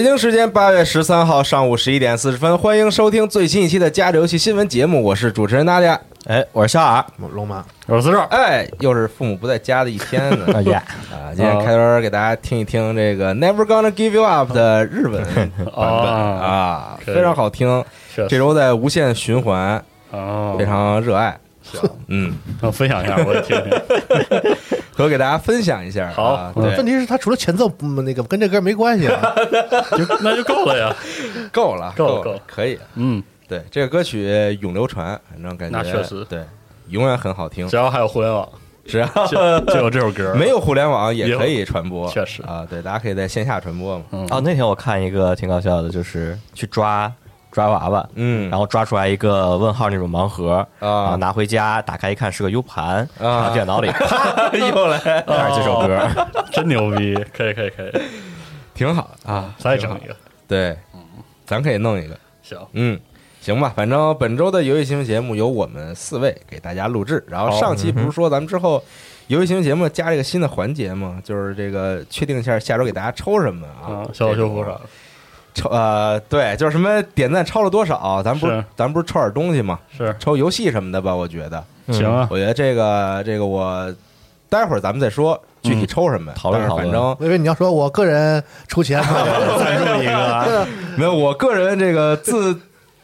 北京时间八月十三号上午十一点四十分，欢迎收听最新一期的《家里游戏新闻节目》，我是主持人大家。哎，我是小耳，龙马，我是四少。哎，又是父母不在家的一天呢。哎呀，啊，今天开头给大家听一听这个《Never Gonna Give You Up》的日文版本。啊，非常好听。是这周在无限循环，哦，非常热爱。行，嗯，我分享一下，我也听 听。和给大家分享一下。好啊嗯对，问题是他除了前奏，嗯那个跟这歌没关系啊。就那就够了呀。够了，够了够可以。嗯，对，这个歌曲永流传，反正感觉那确实对，永远很好听只。要还有互联网，只要 就就有这首歌。没有互联网也可以传播，确实啊，对，大家可以在线下传播嘛。嗯哦，那天我看一个挺搞笑的，就是去抓抓娃娃，嗯，然后抓出来一个问号那种盲盒啊。拿回家打开一看是个 U 盘，啊。插电脑里，啪又来，这首歌。真牛逼，可以可以可以，挺好啊，再整一个。对，咱可以弄一个，行，嗯。行吧，反正本周的游戏新闻节目由我们四位给大家录制。然后上期不是说咱们之后游戏新闻节目加一个新的环节吗？就是这个确定一下下周给大家抽什么啊？啊，？小岛修复啥这种抽呃，对，就是什么点赞超了多少，咱不是是咱不是抽点东西吗？是抽游戏什么的吧？我觉得，行啊，我觉得这个这个我待会儿咱们再说具体抽什么，讨论讨论反正我以为你要说我个人出钱 赞助一个，没有，我个人这个自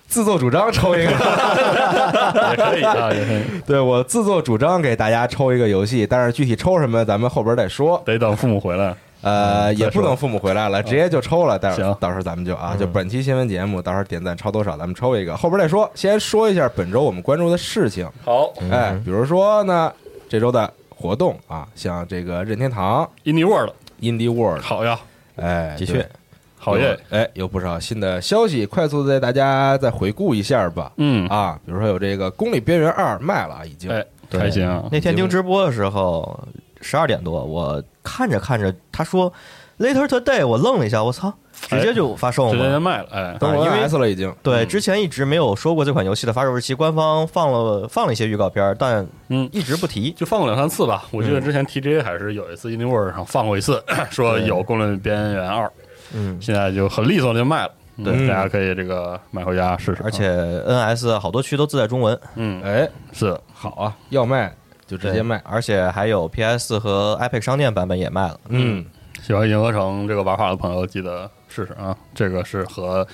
自作主张抽一个，也可以啊，也可以，对我自作主张给大家抽一个游戏，但是具体抽什么咱们后边再说。得等父母回来。呃，也不等父母回来了，直接就抽了。待会儿到时候咱们就啊，就本期新闻节目，到时候点赞超多少，咱们抽一个，后边再说。先说一下本周我们关注的事情，好。哎，比如说呢，这周的活动啊，像这个任天堂、，Indie World，Indie World，好呀，哎，的确好耶，哎，有不少新的消息，快速的带大家再回顾一下吧。嗯，啊，比如说有这个《公里边缘二》卖了啊，已经。哎，开心啊，那天听直播的时候，十二点多，我看着看着，他说 Later today，我愣了一下，我操，直接就发售直接就。卖了，哎，登陆因为 NS 了已经。对，嗯之前一直没有说过这款游戏的发售日期，官方放了放了一些预告片，但嗯一直不提。就放过两三次吧。我记得之前 TGA 还是有一次 Indie World 上放过一次，说有《公论边缘二》，嗯，现在就很利索的就卖了。嗯对大家可以这个买回家试试。而且 NS 好多区都自带中文，嗯，哎，是好啊，要卖就直接卖。而且还有 PS 和 iPad 商店版本也卖了。嗯，喜欢银河城这个玩法的朋友，记得试试啊！这个是和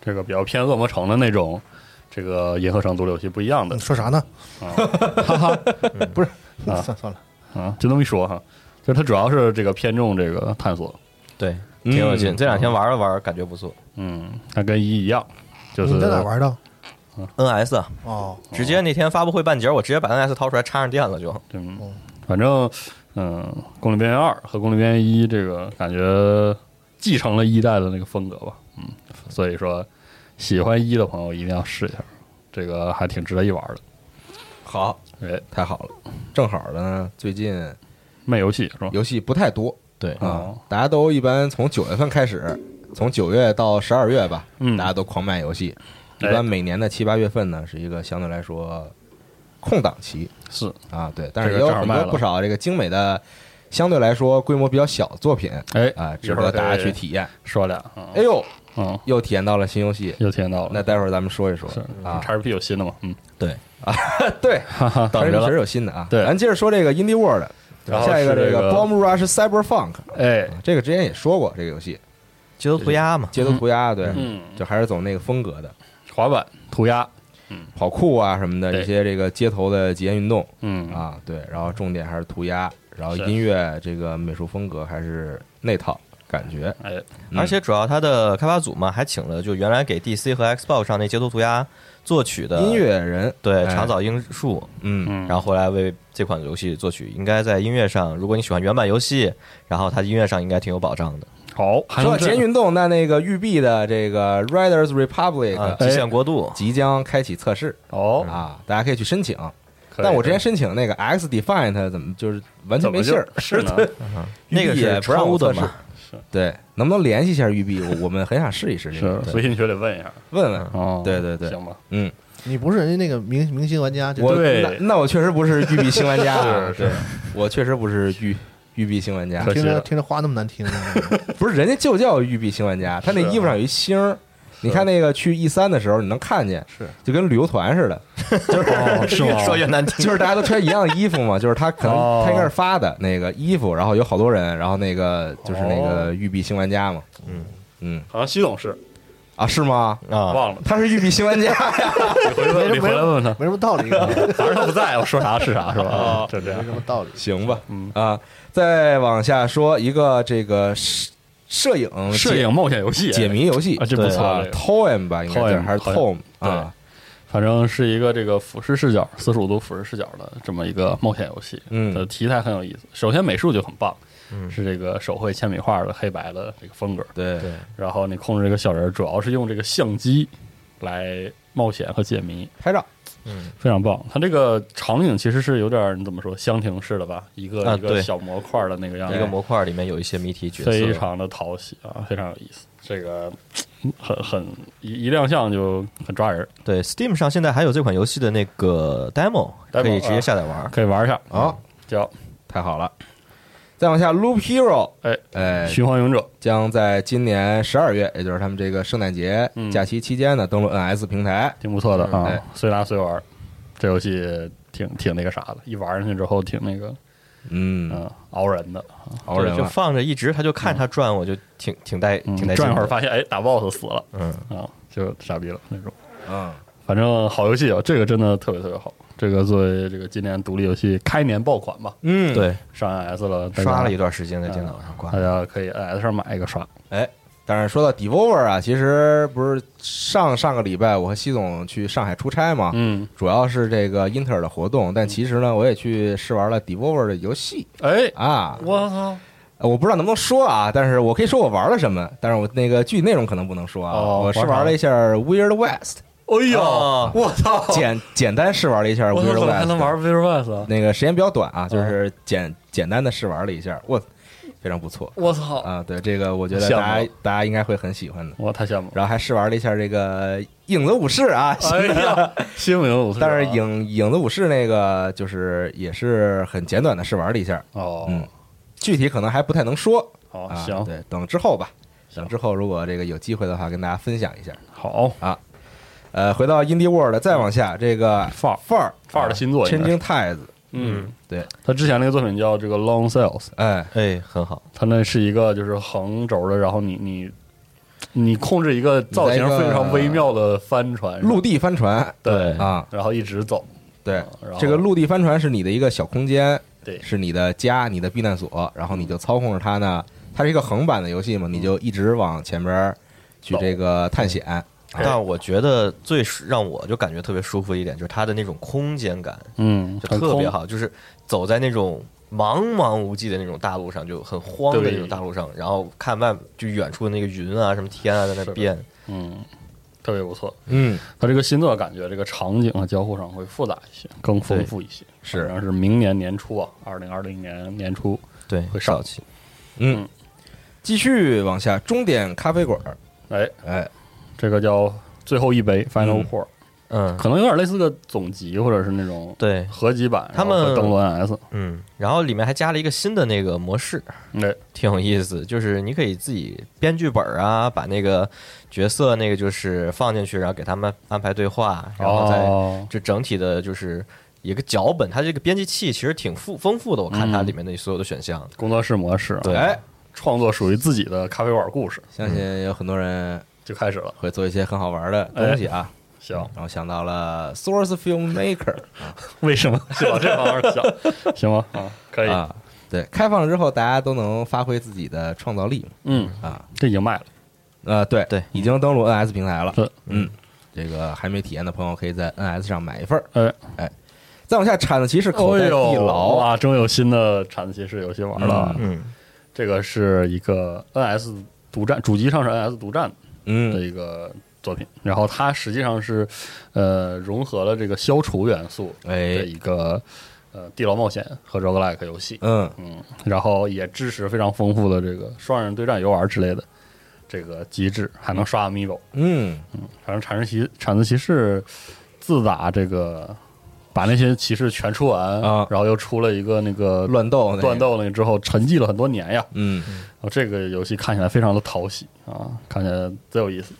这个比较偏恶魔城的那种这个银河城独立游戏不一样的你说啥呢？哈哈不是，啊 算算了，啊，就那么一说哈，就是它主要是这个偏重这个探索，对，挺有劲。嗯这两天玩了玩，感觉不错。嗯，它跟一一样，就是你在哪玩的？NS 啊。哦，直接那天发布会半截儿，我直接把 NS 掏出来插上电了就。嗯，反正嗯，《攻略边缘二》和《攻略边缘一》这个感觉继承了一代的那个风格吧，嗯，所以说喜欢一的朋友一定要试一下，这个还挺值得一玩的。好，哎，太好了，正好呢，最近卖游戏是吧？游戏不太多。对，啊哦，大家都一般从九月份开始，从九月到十二月吧，嗯。大家都狂卖游戏。一哎般每年的七八月份呢，是一个相对来说空档期是，啊，对，但是也有很多不少这个精美的，相对来说规模比较小的作品哎啊，值得大家去体验。说俩，嗯哎呦，嗯，又体验到了新游戏，又体验到了，那待会儿咱们说一说是啊。XGP 有新的吗？嗯，对啊，对，等着了确实有新的啊。对咱接着说这个 Indie World，然后下一个这个 Bomb Rush Cyber Funk，哎，这个之前也说过这个游戏，街头涂鸦嘛。街头涂鸦，对，嗯，就还是走那个风格的，滑板涂鸦，嗯。跑酷啊什么的，对。一些这个街头的极限运动。嗯，啊，对，然后重点还是涂鸦，然后音乐这个美术风格还是那套感觉，哎，嗯。而且主要它的开发组嘛，还请了就原来给 DC 和 Xbox 上那街头涂鸦作曲的音，乐人，哎。对长岛英树，嗯，嗯，然后后来为这款游戏作曲，应该在音乐上，如果你喜欢原版游戏，然后它音乐上应该挺有保障的。好，还说到限运动，那那个育碧的这个 Riders Republic 啊，极限国度，即将开启测试。哦，啊，大家可以去申请。但我之前申请那个 X Defiant 怎么就是完全没信儿？是的？那个也是不让我测试？对，能不能联系一下育碧？我我们很想试一试这是所以你就得问一下，问问。哦，对对对。行吧，嗯，你不是人家那个明明星玩家，就我那那我确实不是育碧新玩家啊，是是。对，我确实不是育育碧新玩家。听着听着话那么难听，不是人家就叫育碧新玩家，他那衣服上有一星儿。你看那个去 E 三的时候，你能看见，是。就跟旅游团似的，就，是吗？越说越难听。就是大家都穿一样的衣服嘛，就是他可能哦。他应该是发的那个衣服，然后有好多人，然后那个就是那哦。个育碧新玩家嘛，嗯。嗯。好像西总是。啊是吗？啊，忘了，他是育碧新玩家。呀，你回问，你回来问问他，没什么道理，反正他不在，我说啥是啥，是吧？哦。就这样。什。么道理。行吧，嗯。啊，再往下说一个这个摄摄影摄影冒险游戏。解谜游戏啊，这不错。啊，Toem 吧，应该还是 Toem，Tom 啊，反正是一个这个俯视视角、四十五度俯视视角的这么一个冒险游戏。嗯。的题材很有意思。首先美术就很棒，嗯。是这个手绘铅笔画的黑白的这个风格。对对。然后你控制这个小人儿，主要是用这个相机来冒险和解谜，拍照，非常棒。它这个场景其实是有点儿你怎么说箱庭式的吧，一个、一个小模块的那个样子，一个模块里面有一些谜题角色，非常的讨喜啊，非常有意思。这个嗯 很很一一亮相就很抓人，对。Steam 上现在还有这款游戏的那个 demo，demo，可以直接下载玩。可以玩一下啊，叫太好了。再往下，Loop Hero，哎哎，循环勇者。将在今年十二月，也就是他们这个圣诞节嗯假期期间呢，登陆 NS 平台。挺不错的啊哎，随拿随玩儿。这游戏挺挺那个啥的，一玩上去之后挺那个嗯，嗯熬人的，熬人就。放着一直，他就看他转，我就挺挺带嗯挺带劲。转一会儿发现哎打 BOSS 死了嗯，啊，就傻逼了那种。嗯，反正好游戏啊，这个真的特别特别好。这个作为这个今年独立游戏开年爆款吧，嗯，对，上 NS 了，刷了一段时间在电脑上挂大。家可以 NS 上买一个刷。哎，但是说到 Devolver 啊，其实不是上上个礼拜我和西总去上海出差嘛，嗯，主要是这个英特尔的活动，但其实呢，我也去试玩了 Devolver 的游戏哎，啊。我操，呃我不知道能不能说啊，但是我可以说我玩了什么，但是我那个具体内容可能不能说啊。哦我是玩了一下 Weird West，哎呦，哦。我操，简简单试玩了一下我操，Weird 怎么还能玩 v i r West 啊？那个时间比较短啊，就是简简单的试玩了一下，我非常不错。我操，啊。对这个，我觉得大家大家应该会很喜欢的。我太羡慕。然后还试玩了一下这个影子武士啊，哎呀，新闻武士啊，但是影影子武士那个就是也是很简短的试玩了一下，哦，嗯。具体可能还不太能说。啊。好行，对，等之后吧，等之后如果这个有机会的话，跟大家分享一下。好，呃，回到 Indie World，再往下这个范儿。范儿范儿的新作千金太子嗯，对，他之前那个作品叫这个 Long Sails，哎，哎，很好，他那是一个就是横轴的，然后你你你控制一个造型非常微妙的帆船，陆地帆船。对。啊，然后一直走，对，这个陆地帆船是你的一个小空间，对。是你的家，你的避难所，然后你就操控着它呢，它是一个横版的游戏嘛，你就一直往前边儿去这个探险，但我觉得最让我就感觉特别舒服一点，就是它的那种空间感，嗯，就，特别好，就是走在那种茫茫无际的那种大路上，就很荒的那种大路上，然后看外就远处的那个云啊，什么天啊，在那是变，嗯，特别不错。嗯，它这个新作感觉这个场景啊交互上会复杂一些，更丰富一些。是然后是明年年初啊，二零二零年年初对，会上少气，嗯，继续往下，终点咖啡馆儿，哎，哎，这个叫最后一杯 Final 嗯。Pour，、嗯，可能有点类似个总集或者是那种对，合集版，他们登陆 NS。嗯，然后里面还加了一个新的那个模式，对，挺有意思，就是你可以自己编剧本啊，把那个角色那个就是放进去，然后给他们安排对话，然后再哦，就整体的就是一个脚本，它这个编辑器其实挺富丰富的，我看它嗯。里面的所有的选项，工作室模式，对。哎，创作属于自己的咖啡馆故事。相信有很多人就开始了。会做一些很好玩的东西啊。行，然后想到了 Source Film Maker 为什么就往这方面想？行吗？啊，可以。啊，对，开放了之后大家都能发挥自己的创造力嗯，啊，这已经卖了。呃，对对已经登录 NS 平台了。是嗯，这个还没体验的朋友可以在 NS 上买一份儿。哎，哎，再往下，铲子骑士口袋哎呦地牢，哇，终于有新的铲子骑士游戏玩了啊。嗯，这个是一个 NS 独占，主机上是 NS 独占的嗯。的一个作品，然后它实际上是呃融合了这个消除元素的哎，一个呃地牢冒险和 roguelike 游戏，嗯。嗯，然后也支持非常丰富的这个双人对战游玩之类的这个机制，还能刷 amiibo。嗯。反正铲子骑铲子骑士自打这个把那些骑士全出完啊。然后又出了一个那个乱斗乱，斗那个之后，沉寂了很多年呀。嗯，然后这个游戏看起来非常的讨喜啊，看起来贼有意思，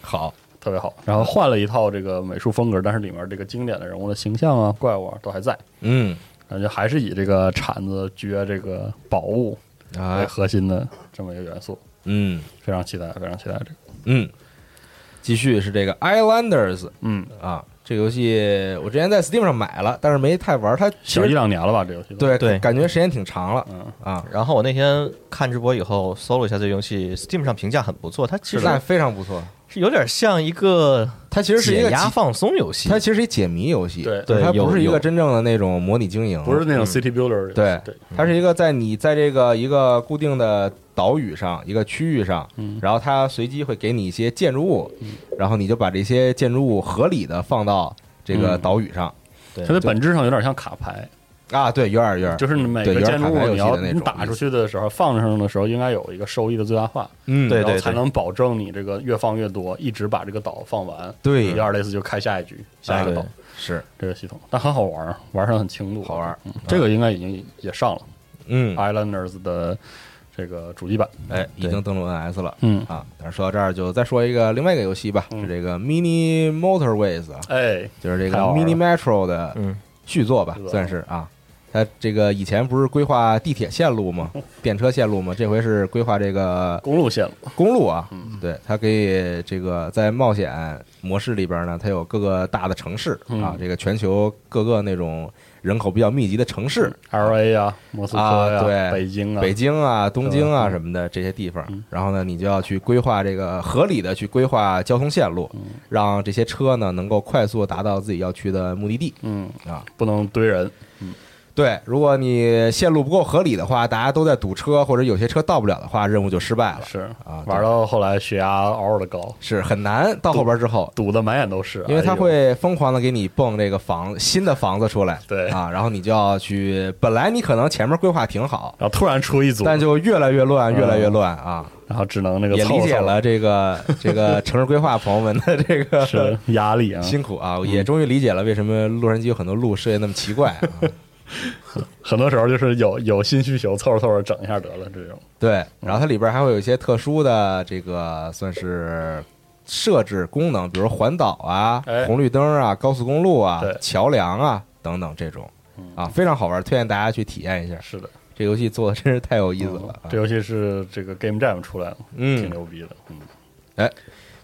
好，特别好。然后换了一套这个美术风格，但是里面这个经典的人物的形象啊、怪物啊都还在，嗯。感觉还是以这个铲子掘这个宝物为啊，核心的这么一个元素，嗯。非常期待，非常期待这个。嗯，继续是这个 Islanders 嗯，啊，这个游戏我之前在 Steam 上买了，但是没太玩，它其小一两年了吧，这游戏对对感觉时间挺长了嗯，啊，然后我那天看直播以后搜了一下这游戏，Steam 上评价很不错，它其实那非常不错，是有点像一个它其实是一个解解压放松游戏，它其实是一解谜游戏，对。就是它不是一个真正的那种模拟经营，不是那种 City Builder，对对，它是一个在你在这个一个固定的岛屿上一个区域上，嗯。然后它随机会给你一些建筑物，然后你就把这些建筑物合理的放到这个嗯。岛屿上。对。它的本质上有点像卡牌，啊，对，有点有点，就是每个建筑物你要你打出去的时候，放上的时候应该有一个收益的最大化，嗯，对然后才能保证你这个越放越多，一直把这个岛放完。对有点类似就开下一局下一个岛是，这个系统，但很好玩儿，玩上很轻度，好玩儿嗯这个应该已经也上了嗯，Islanders 的这个主机版，哎，已经登陆 NS 了。嗯，啊，但是说到这儿，就再说一个另外一个游戏吧，嗯是这个 Mini Motorways 啊，哎，就是这个 Mini Metro 的嗯，续作吧算是啊。它这个以前不是规划地铁线路吗？电车线路吗？这回是规划这个公路线路，公路啊。嗯。对，它可以这个在冒险模式里边呢，它有各个大的城市啊嗯，这个全球各个那种人口比较密集的城市，L A 呀，莫斯科呀，啊对。北京啊，北京啊、东京啊嗯。什么的这些地方。嗯，然后呢，你就要去规划这个合理的去规划交通线路，嗯。让这些车呢能够快速达到自己要去的目的地。嗯，啊。不能堆人，对，如果你线路不够合理的话，大家都在堵车，或者有些车到不了的话，任务就失败了。是啊玩到后来血压嗷嗷的高，是很难到后边之后，堵得满眼都是，因为它哎呦会疯狂的给你蹦这个房新的房子出来，对。啊，然后你就要去，本来你可能前面规划挺好，然后突然出一组，但就越来越乱，嗯越来越乱啊。然后只能那个也理解了这个这个 城市规划朋友们的这个是压力啊，辛苦啊，也终于理解了为什么洛杉矶有很多路设计那么奇怪啊。很多时候就是有有新需求，凑合凑合整一下得了这种。对，然后它里边还会有一些特殊的这个算是设置功能，比如环岛啊哎、红绿灯啊、高速公路啊、桥梁啊等等这种。啊，非常好玩，推荐大家去体验一下。是的，这游戏做的真是太有意思了啊嗯这！游戏是这个 Game Jam 出来了，嗯，挺嗯，牛逼的。嗯哎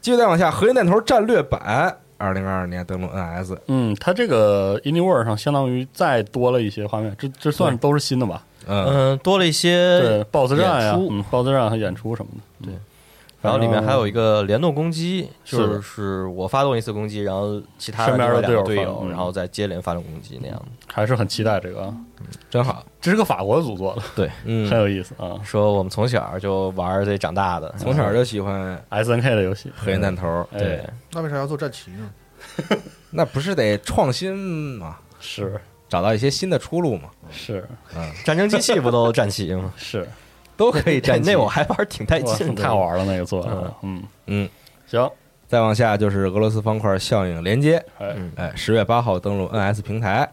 继续再往下，核心弹头战略版，二零二二年登陆 NS。嗯，它这个 Indie World 上相当于再多了一些画面，这这算都是新的吧？嗯，嗯，多了一对些，，BOSS 战呀，，BOSS 战和演出什么的。对嗯，然后里面还有一个个联动攻击，就是我发动一次攻击，然后其他身边的队友队队友然后再接连发动攻击那样。的。还是很期待这个。啊，真好。这是个法国组做的，对，嗯 很，有意思啊说我们从小就玩这长大的，从小就喜欢，S N K 的游戏，核心弹头，哎。对，那为啥要做战旗呢？那不是得创新嘛，是。找到一些新的出路嘛，是。战争机器不都战旗吗？是，都可以战旗 那我还玩挺带劲的，太好玩了那个做的，嗯。嗯，行，再往下就是俄罗斯方块效应连接，哎。十月八号登陆 NS 平台。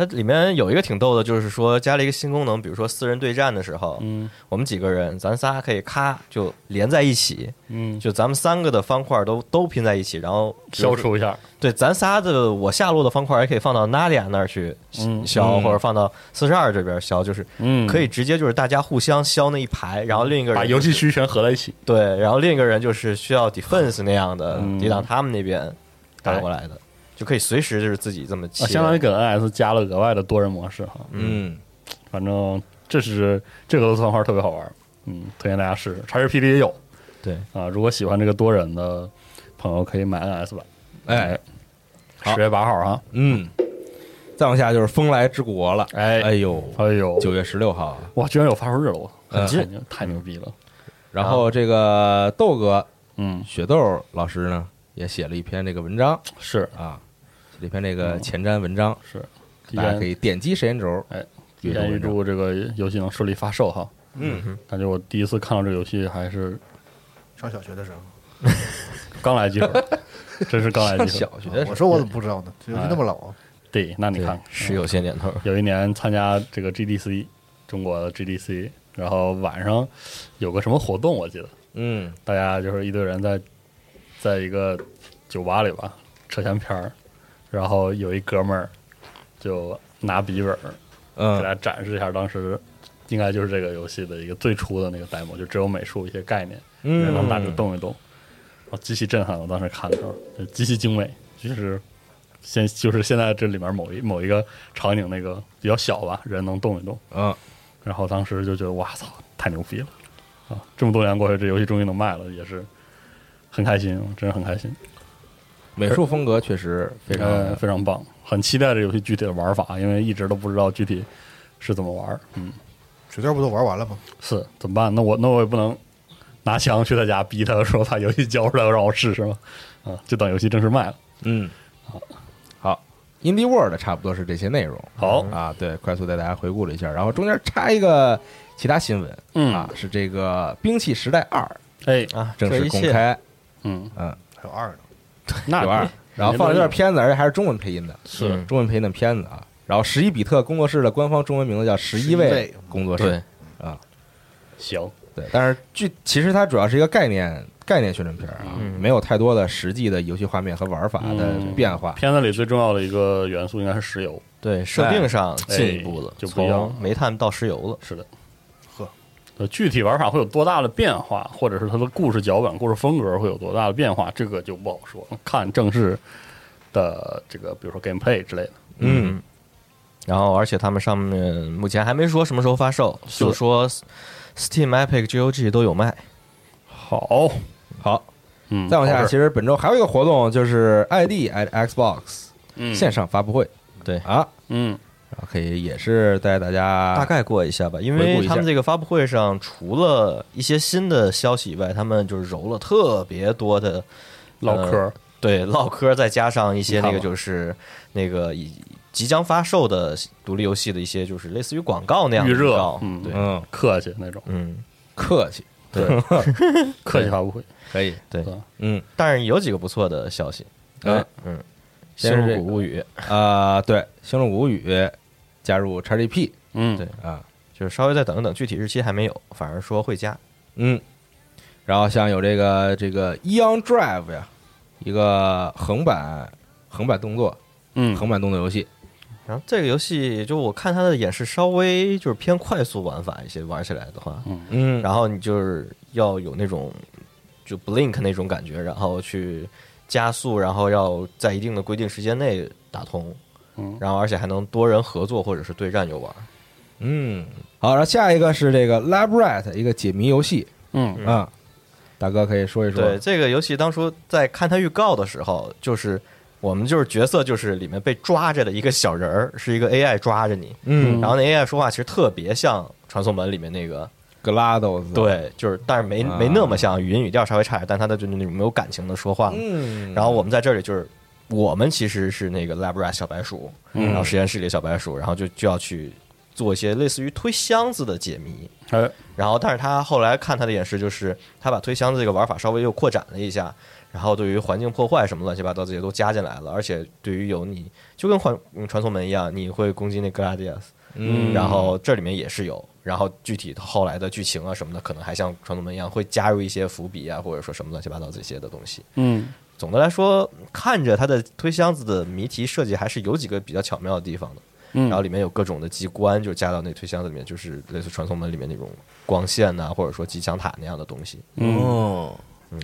它里面有一个挺逗的，就是说加了一个新功能，比如说四人对战的时候，嗯。我们几个人，咱仨可以咔就连在一起，嗯，就咱们三个的方块都都拼在一起，然后消除一下，对，咱仨的我下落的方块也可以放到 Nadia 那儿去嗯。消，嗯。或者放到四十二这边消，就是嗯，可以直接就是大家互相消那一排，然后另一个人把游戏区全合在一起，对，然后另一个人就是需要 defense 那样的嗯。抵挡他们那边打过来的，就可以随时就是自己这么切，啊，相当于给 NS 加了额外的多人模式哈。嗯，反正这是这个俄罗斯方块特别好玩，嗯，推荐大家试试。叉里也有对，啊，如果喜欢这个多人的朋友可以买 NS 版。哎，十月八号啊，嗯，再往下就是风来之国了。哎哎呦，哎呦，九月十六号啊，哇，居然有发售日了，我嗯太牛太牛逼了，然后这个豆哥嗯，雪豆老师呢也写了一篇这个文章是啊，写了一篇这个嗯。前瞻文章，是，大家可以点击时间轴，哎，预祝这个游戏能顺利发售哈。嗯，感觉我第一次看到这个游戏还是上小学的时候，刚来集合，真是刚来上集合。小学的时候，我说我怎么不知道呢？这游戏那么老啊，对，那你对看，是有些年头，有一年参加这个 GDC 中国的 GDC，然后晚上有个什么活动，我记得。嗯。大家就是一堆人在在一个酒吧里吧扯闲篇儿，然后有一哥们儿就拿笔记本儿给大嗯家展示一下当时应该就是这个游戏的一个最初的那个 demo，就只有美术一些概念，人能大致嗯，动一动，我极其震撼。我当时看的时候，极其精美，就是现就是现在这里面某一某一个场景那个比较小吧，人能动一动，嗯，然后当时就觉得哇操，太牛逼了啊！这么多年过去，这游戏终于能卖了，也是很开心，真是很开心，美术风格确实非常呃非常棒，很期待这游戏具体的玩法，因为一直都不知道具体是怎么玩。嗯，水豆不都玩完了吗？是怎么办？那我那我也不能拿枪去他家逼他说把游戏交出来让我试试吗？啊，就等游戏正式卖了。嗯，好，Indie World 差不多是这些内容。好啊，对，快速带大家回顾了一下，然后中间插一个其他新闻嗯啊，是这个《兵器时代二哎，》啊，正式公开，嗯，嗯，还有二呢，那有二，然后放了一段片子，而且还是中文配音的，是嗯中文配音的片子啊。然后十一比特工作室的官方中文名字叫十一位位工作室对，啊，行，对，但是具其实它主要是一个概念概念宣传片啊，嗯没有太多的实际的游戏画面和玩法的嗯变化。片子里最重要的一个元素应该是石油。对，设定上进一步了哎，就不一样从煤炭到石油了。是的，呵，呃，具体玩法会有多大的变化，或者是它的故事脚本、故事风格会有多大的变化，这个就不好说，看正式的这个，比如说 gameplay 之类的。嗯，然后而且他们上面目前还没说什么时候发售，就说 Steam、Epic、GOG 都有卖。好，好，嗯，再往下，其实本周还有一个活动，就是 ID at Xbox 嗯。线上发布会。对，啊，嗯然后可以也是带大家大概过一下吧，因为他们这个发布会上除了一些新的消息以外，他们就是揉了特别多的唠嗑儿，对唠嗑，再加上一些那个就是那个以即将发售的独立游戏的一些就是类似于广告那样的预热告嗯对，嗯客气那种，嗯，客气，对 客气发布会，可以，对嗯但是有几个不错的消息，哎嗯，《星先是这个露谷物语》啊，对，《星露谷物语》加入 XGP 嗯，对啊，就是稍微再等一等，具体日期还没有，反而说会加。嗯，然后像有这个这个 Eon Drive 呀，一个横版横版动作嗯，横版动作游戏，然后这个游戏就我看它的演示稍微就是偏快速玩法一些，玩起来的话，嗯，然后你就是要有那种就 blink 那种感觉，然后去加速，然后要在一定的规定时间内打通，嗯。然后而且还能多人合作或者是对战游玩。嗯，好，然后下一个是这个 Labrat 一个解谜游戏。嗯。啊，大哥可以说一说。对这个游戏，当初在看它预告的时候，就是我们就是角色就是里面被抓着的一个小人儿，是一个 AI 抓着你，嗯。然后那 AI 说话其实特别像传送门里面那个，，GLaDOS，，对，就是但是没啊没那么像，语音语调稍微差点，但他的就是那种没有感情的说话。嗯，然后我们在这里就是我们其实是那个 Labrat 小白鼠，嗯然后实验室里的小白鼠，然后就就要去做一些类似于推箱子的解谜。哎，然后，但是他后来看他的演示，就是他把推箱子这个玩法稍微又扩展了一下，然后对于环境破坏什么乱七八糟这些都加进来了，而且对于有你就跟传嗯传送门一样，你会攻击那 Gladius，嗯，然后这里面也是有，然后具体后来的剧情啊什么的，可能还像传送门一样会加入一些伏笔啊，或者说什么乱七八糟这些的东西。嗯总的来说，看着它的推箱子的谜题设计还是有几个比较巧妙的地方的。嗯，然后里面有各种的机关，就加到那推箱子里面，就是类似传送门里面那种光线呐、或者说机枪塔那样的东西。嗯哦，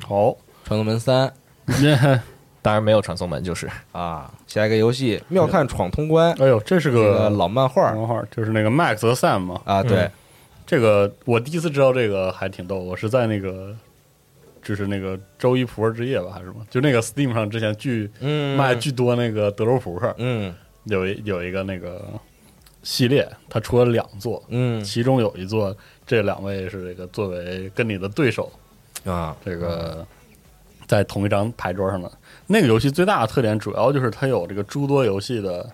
好，传送门三 当然没有传送门，就是。啊，下一个游戏妙看闯通关，哎呦，这是个个老漫画。漫画，就是那个 Max 和 Sam 嘛。啊，对。嗯，这个我第一次知道这个还挺逗，我是在那个就是那个周一扑克之夜吧，还是什么？就那个 Steam 上之前巨嗯。卖巨多那个德州扑克，嗯。有一有一个那个系列，它出了两座，嗯。其中有一座，这两位是这个作为跟你的对手，啊，这个在同一张牌桌上的。那个游戏最大的特点主要就是它有这个诸多游戏的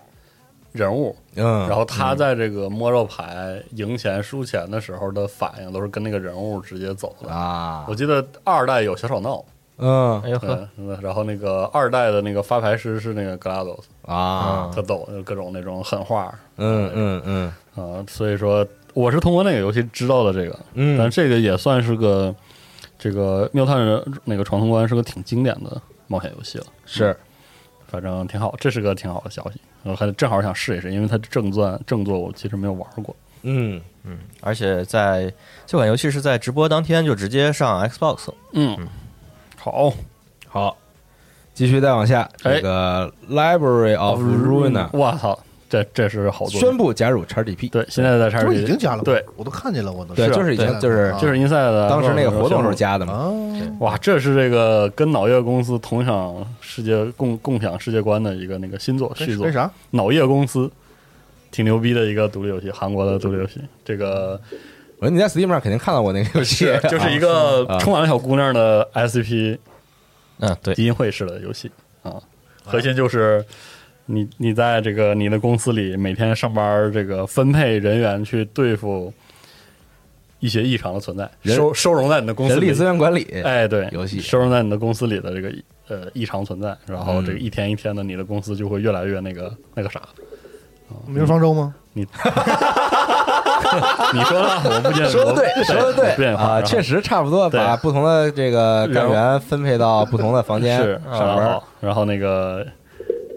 人物，嗯，然后他在这个摸肉牌赢钱输钱的时候的反应都是跟那个人物直接走的。啊。我，记得二代有小吵闹，嗯。哎呦呵，嗯，然后那个二代的那个发牌师是那个 GLaDOS，啊，特逗，就各种那种狠话。嗯嗯嗯。啊、所以说我是通过那个游戏知道的这个，嗯，但这个也算是个这个妙探人那个闯通关是个挺经典的冒险游戏了，是。反正挺好，这是个挺好的消息，我还正好想试一试，因为它正钻正作我其实没有玩过，嗯嗯。而且在这款游戏是在直播当天就直接上 Xbox 了。嗯，好，好，继续再往下，哎。这个 Library of Ruina 我操，这这是好作品宣布加入 XGP，对，现在在叉这不 G 已经加了？对，我都看见了，我都对，是就是已经就是啊就是 Inside 的当时那个活动时候加的嘛，啊，哇，这是这个跟脑叶公司同享世界共共享世界观的一个那个新作续作为，啥？脑叶公司挺牛逼的一个独立游戏，韩国的独立游戏。这个我说你在 Steam 上肯定看到过那个游戏，就是一个啊充满了小姑娘的 SCP 嗯，对，基金会式的游戏啊，核心就是。你你在这个你的公司里每天上班，这个分配人员去对付一些异常的存在，收收容在你的公司里人力资源管理，哎，对，游戏收容在你的公司里的这个呃异常存在，然后嗯这个一天一天的，你的公司就会越来越那个那个啥。明日方舟吗？你 你说的，我不见说的对，说的我不对啊，确实差不多，把不同的这个干员分配到不同的房间是上班然后，然后那个对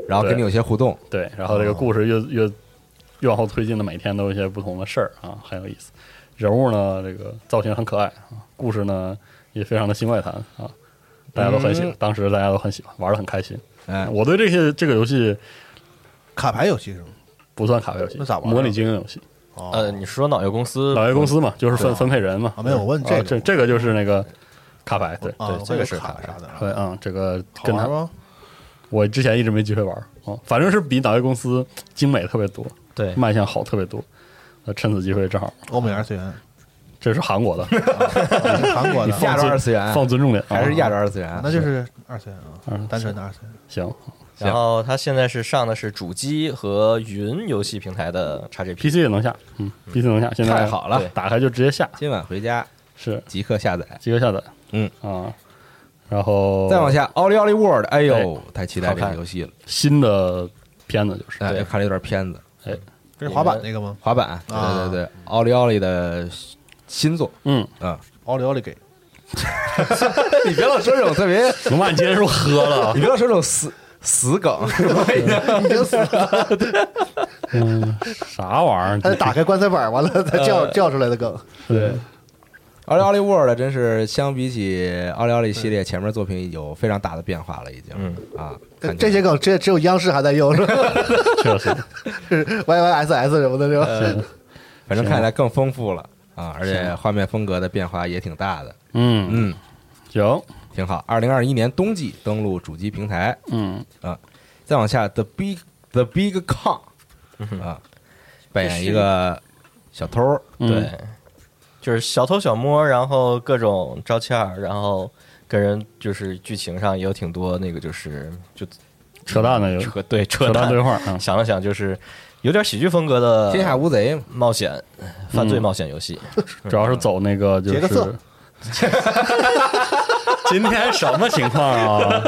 然后跟你有些互动，对，然后这个故事越越越往后推进的，每天都有一些不同的事儿啊，很有意思。人物呢，这个造型很可爱啊，故事呢也非常的新怪谈啊，大家都很喜欢，嗯当时大家都很喜欢，玩的很开心。哎，我对这些这个游戏卡牌游戏是吗？不算卡牌游戏，那咋模拟经营游戏。哦呃，你是说脑业公司？脑爷公司嘛，就是分啊分配人嘛。啊，没有，我问这这这个就是那个卡牌，对啊，对这个是卡卡啥的啊，对啊，这个跟他？我之前一直没机会玩啊，反正是比脑业公司精美特别多，对，卖相好特别多。呃，趁此机会正好，欧美二次元，这是韩国的，韩国的，亚洲二次元。放尊重点，还是亚洲洲二次元，那就是二次元啊嗯，单纯的二次元。行。然后它现在是上的是主机和云游戏平台的 XGP。，PC 也能下，嗯，PC 能下，现在太好了。打开就直接下，今晚回家。是。即刻下载。即刻下载，嗯。啊，然后再往下，奥利奥利 World，哎呦哎，太期待这个游戏了。新的片子就是哎，看了一段片子，哎这是滑板那个吗？滑板，对啊对对，奥利奥利的新作嗯，啊。奥利奥利给 你别老说这种特别，龙马你今天是不是喝了 你？别老说这种死死梗，已经死了，嗯，啥玩意儿？他得打开棺材板，完了再叫叫出来的梗。对，奥利奥利 World 真是相比起奥利奥利系列前面作品有非常大的变化了，已经。嗯。啊，这些梗只只有央视还在用，是吧？确实，是 YYSS 什么的，是吧？呃。反正看起来更丰富了啊，而且画面风格的变化也挺大的。嗯，嗯，行，挺好。二零二一年冬季登陆主机平台，嗯。啊，再往下，The Big The Big Con 啊，扮演一个小偷，嗯。对，就是小偷小摸，然后各种招欠儿，然后跟人就是剧情上也有挺多那个就是就扯淡的有扯对扯扯淡淡对话啊，想了想，就是有点喜剧风格的天下无贼。冒险犯罪嗯冒险游戏。主要是走那个就是。今天什么情况啊？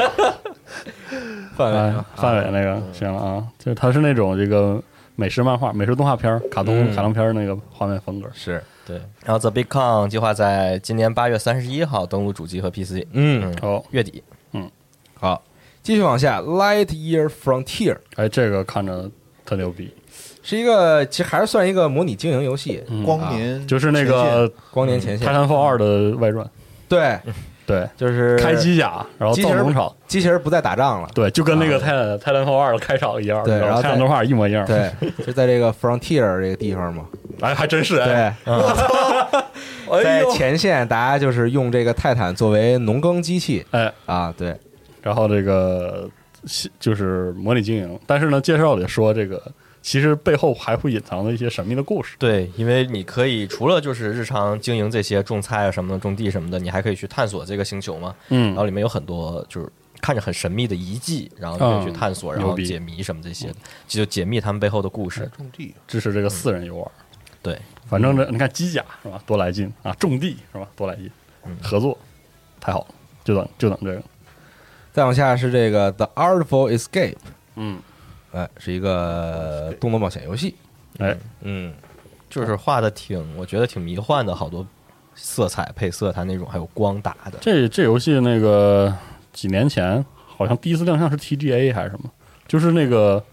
哎范围啊，范伟那个行了啊，就是它是那种这个美式漫画、美式动画片儿、卡通、嗯卡通片儿那个画面风格。是，对，然后 The Big Con 计划在今年八月三十一号登陆主机和 PC，嗯，哦，月底。嗯。好，继续往下，Light Year Frontier 哎，这个看着特牛逼，是一个其实还是算一个模拟经营游戏，嗯光年就是那个《光年前线，泰坦 f 二》的外传，对，对，就是开机甲，然后造农场，机器人不再打仗了。对，就跟那个啊泰坦泰坦号二的开场一样，对然后再泰坦动画一模一样，，对，就在这个 Frontier 这个地方嘛。哎，还真是对 在，前线，大家就是用这个泰坦作为农耕机器哎，啊。对，然后这个就是模拟经营，但是呢，介绍里说这个其实背后还会隐藏着一些神秘的故事。对，因为你可以除了就是日常经营这些种菜啊什么的、种地什么的，你还可以去探索这个星球嘛。嗯然后里面有很多就是看着很神秘的遗迹，然后你可以去探索，嗯然后解谜什么这些，就解密他们背后的故事。种地，支持这个四人游玩。对，反正这你看机甲是吧，多来劲啊！种地是吧，多来劲，合作太好了，就等就等这个。再往下是这个 The Artful Escape，嗯，哎，是一个动作冒险游戏。哎，嗯，就是画的挺，我觉得挺迷幻的，好多色彩配色，它那种还有光打的。这这游戏那个几年前好像第一次亮相是 TGA 还是什么，就是那个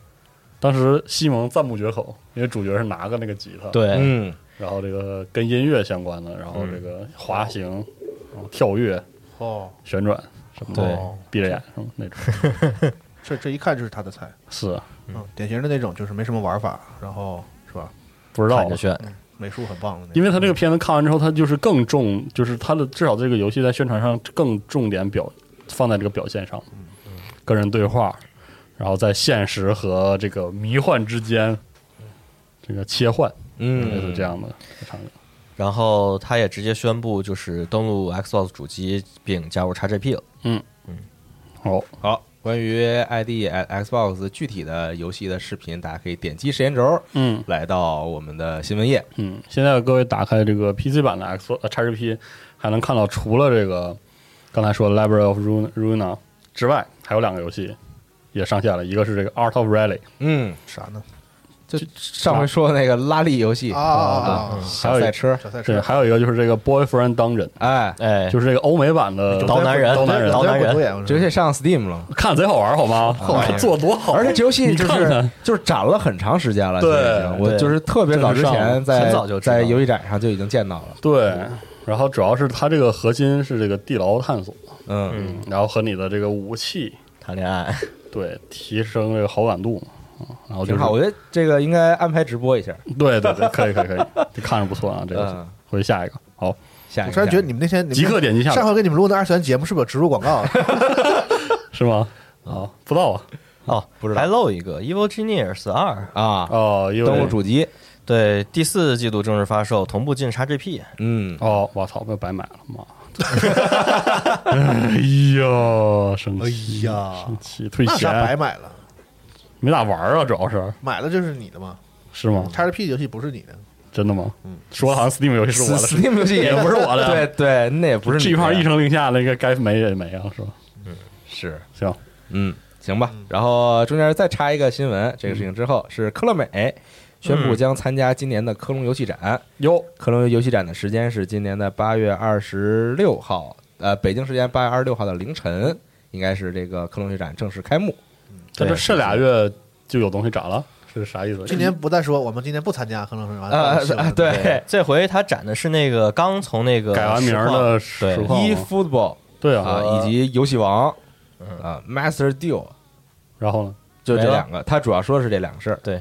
当时西蒙赞不绝口，因为主角是拿个那个吉他，，对，嗯，然后这个跟音乐相关的，然后这个滑行，然后跳跃、哦，旋转什么的，对。闭着眼什么那种，这这一看就是他的菜，是啊嗯，典型的那种，就是没什么玩法，然后是吧？不知道看着炫。美术很棒的那种，因为他这个片子看完之后，他就是更重，就是他的至少这个游戏在宣传上更重点表放在这个表现上，个人对话，然后在现实和这个迷幻之间这个切换，嗯类似这样的场景。然后他也直接宣布，就是登陆 Xbox 主机并加入 XGP 了。嗯嗯好，好，关于 ID Xbox 具体的游戏的视频，大家可以点击时间轴嗯来到我们的新闻页。嗯，现在各位打开这个 PC 版的 X 呃 XGP，还能看到除了这个刚才说的 Library of Runa Runa 之外，还有两个游戏也上线了，一个是这个 Art of Rally，嗯，啥呢？就上回说的那个拉力游戏啊啊啊啊！小赛车，赛车，还有一个就是这个 Boyfriend Dungeon，哎，哎，就是这个欧美版的刀男人。刀男人。刀男人。游戏上 Steam 了，看贼好玩，好吗？做多好，而且这游戏就是就是展了很长时间了，对。我就是特别早之前很在早就在游戏展上就已经见到了，对，然后主要是它这个核心是这个地牢探索，嗯，嗯，然后和你的这个武器谈恋爱，对提升这个好感度，啊然后就是挺好，我觉得这个应该安排直播一下，对对对，可以可以可以，这看着不错啊，这个回去下一个。好，下一个我突然觉得你们那天即刻点击下上回给你们录的二次元节目是不是有植入广告啊？是吗？啊，不知道啊，哦，不知道还漏一个 Evil Genius 二，啊，哦，因为登录主机，对，第四季度正式发售，同步进 XGP。嗯，哦，我操，那白买了，妈。的！哎呀，生气哎气，呀。生，气，退钱。白，买了，没咋玩啊，主要是买了就是你的嘛。是吗？XGP 游戏不是你的，真的吗？嗯，说的好像 Steam 游戏是我的，Steam 游戏也不是我的对对，那也不是你的这一块一声令下，那个该没也没啊，是吧？嗯是，行，嗯，行吧。然后中间再插一个新闻，这个事情之后是科乐美宣布将参加今年的科隆游戏展。哟，科隆游戏展的时间是今年的八月二十六号，呃，北京时间八月二十六号的凌晨，应该是这个科隆游戏展正式开幕。对这这这俩月就有东西展了，是啥意思？今年不再说，我们今年不参加，可能是完啊了。啊对。这回他展的是那个刚从那个改完名的实对况，eFootball，对啊，啊，以及游戏王嗯啊，Master Deal，然后呢？就这两个，他主要说的是这两个事儿，对。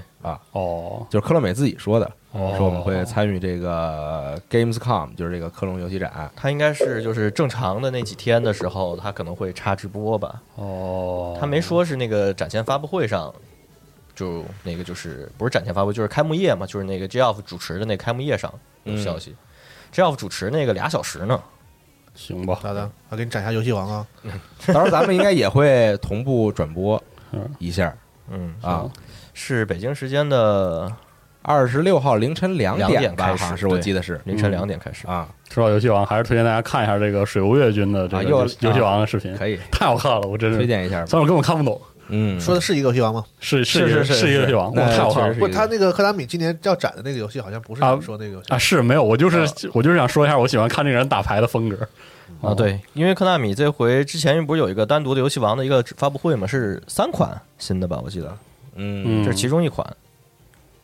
哦，就是科乐美自己说的，哦说我们会参与这个 Gamescom，就是这个科隆游戏展，他应该是就是正常的那几天的时候，他可能会插直播吧。哦，他没说是那个展前发布会上，就那个就是不是展前发布，就是开幕夜嘛，就是那个 J off 主持的那开幕夜上有消息。J off 主持那个俩小时呢，行吧，咋的？我给你展一下游戏王啊！到时候咱们应该也会同步转播嗯一下嗯，啊。是北京时间的二十六号凌晨两两点吧，开始好像是我记得是。凌晨两点开始。啊，说到游戏王，还是推荐大家看一下这个水无月君的这个游戏游戏王的视频，可以。太好看了，我真是。推，荐一下吧。虽然我根本看不懂，嗯，说的是一个游戏王吗？是是是是是一个游戏王，哇，那太好看了。不，他那个科达米今年要展的那个游戏好像不是啊你说那个游戏。啊！是没有，我就是我就是想说一下，我喜欢看这个人打牌的风格。啊，，对，因为科纳米这回之前不是有一个单独的游戏王的一个发布会嘛，是三款新的吧？我记得。嗯，这是其中一款。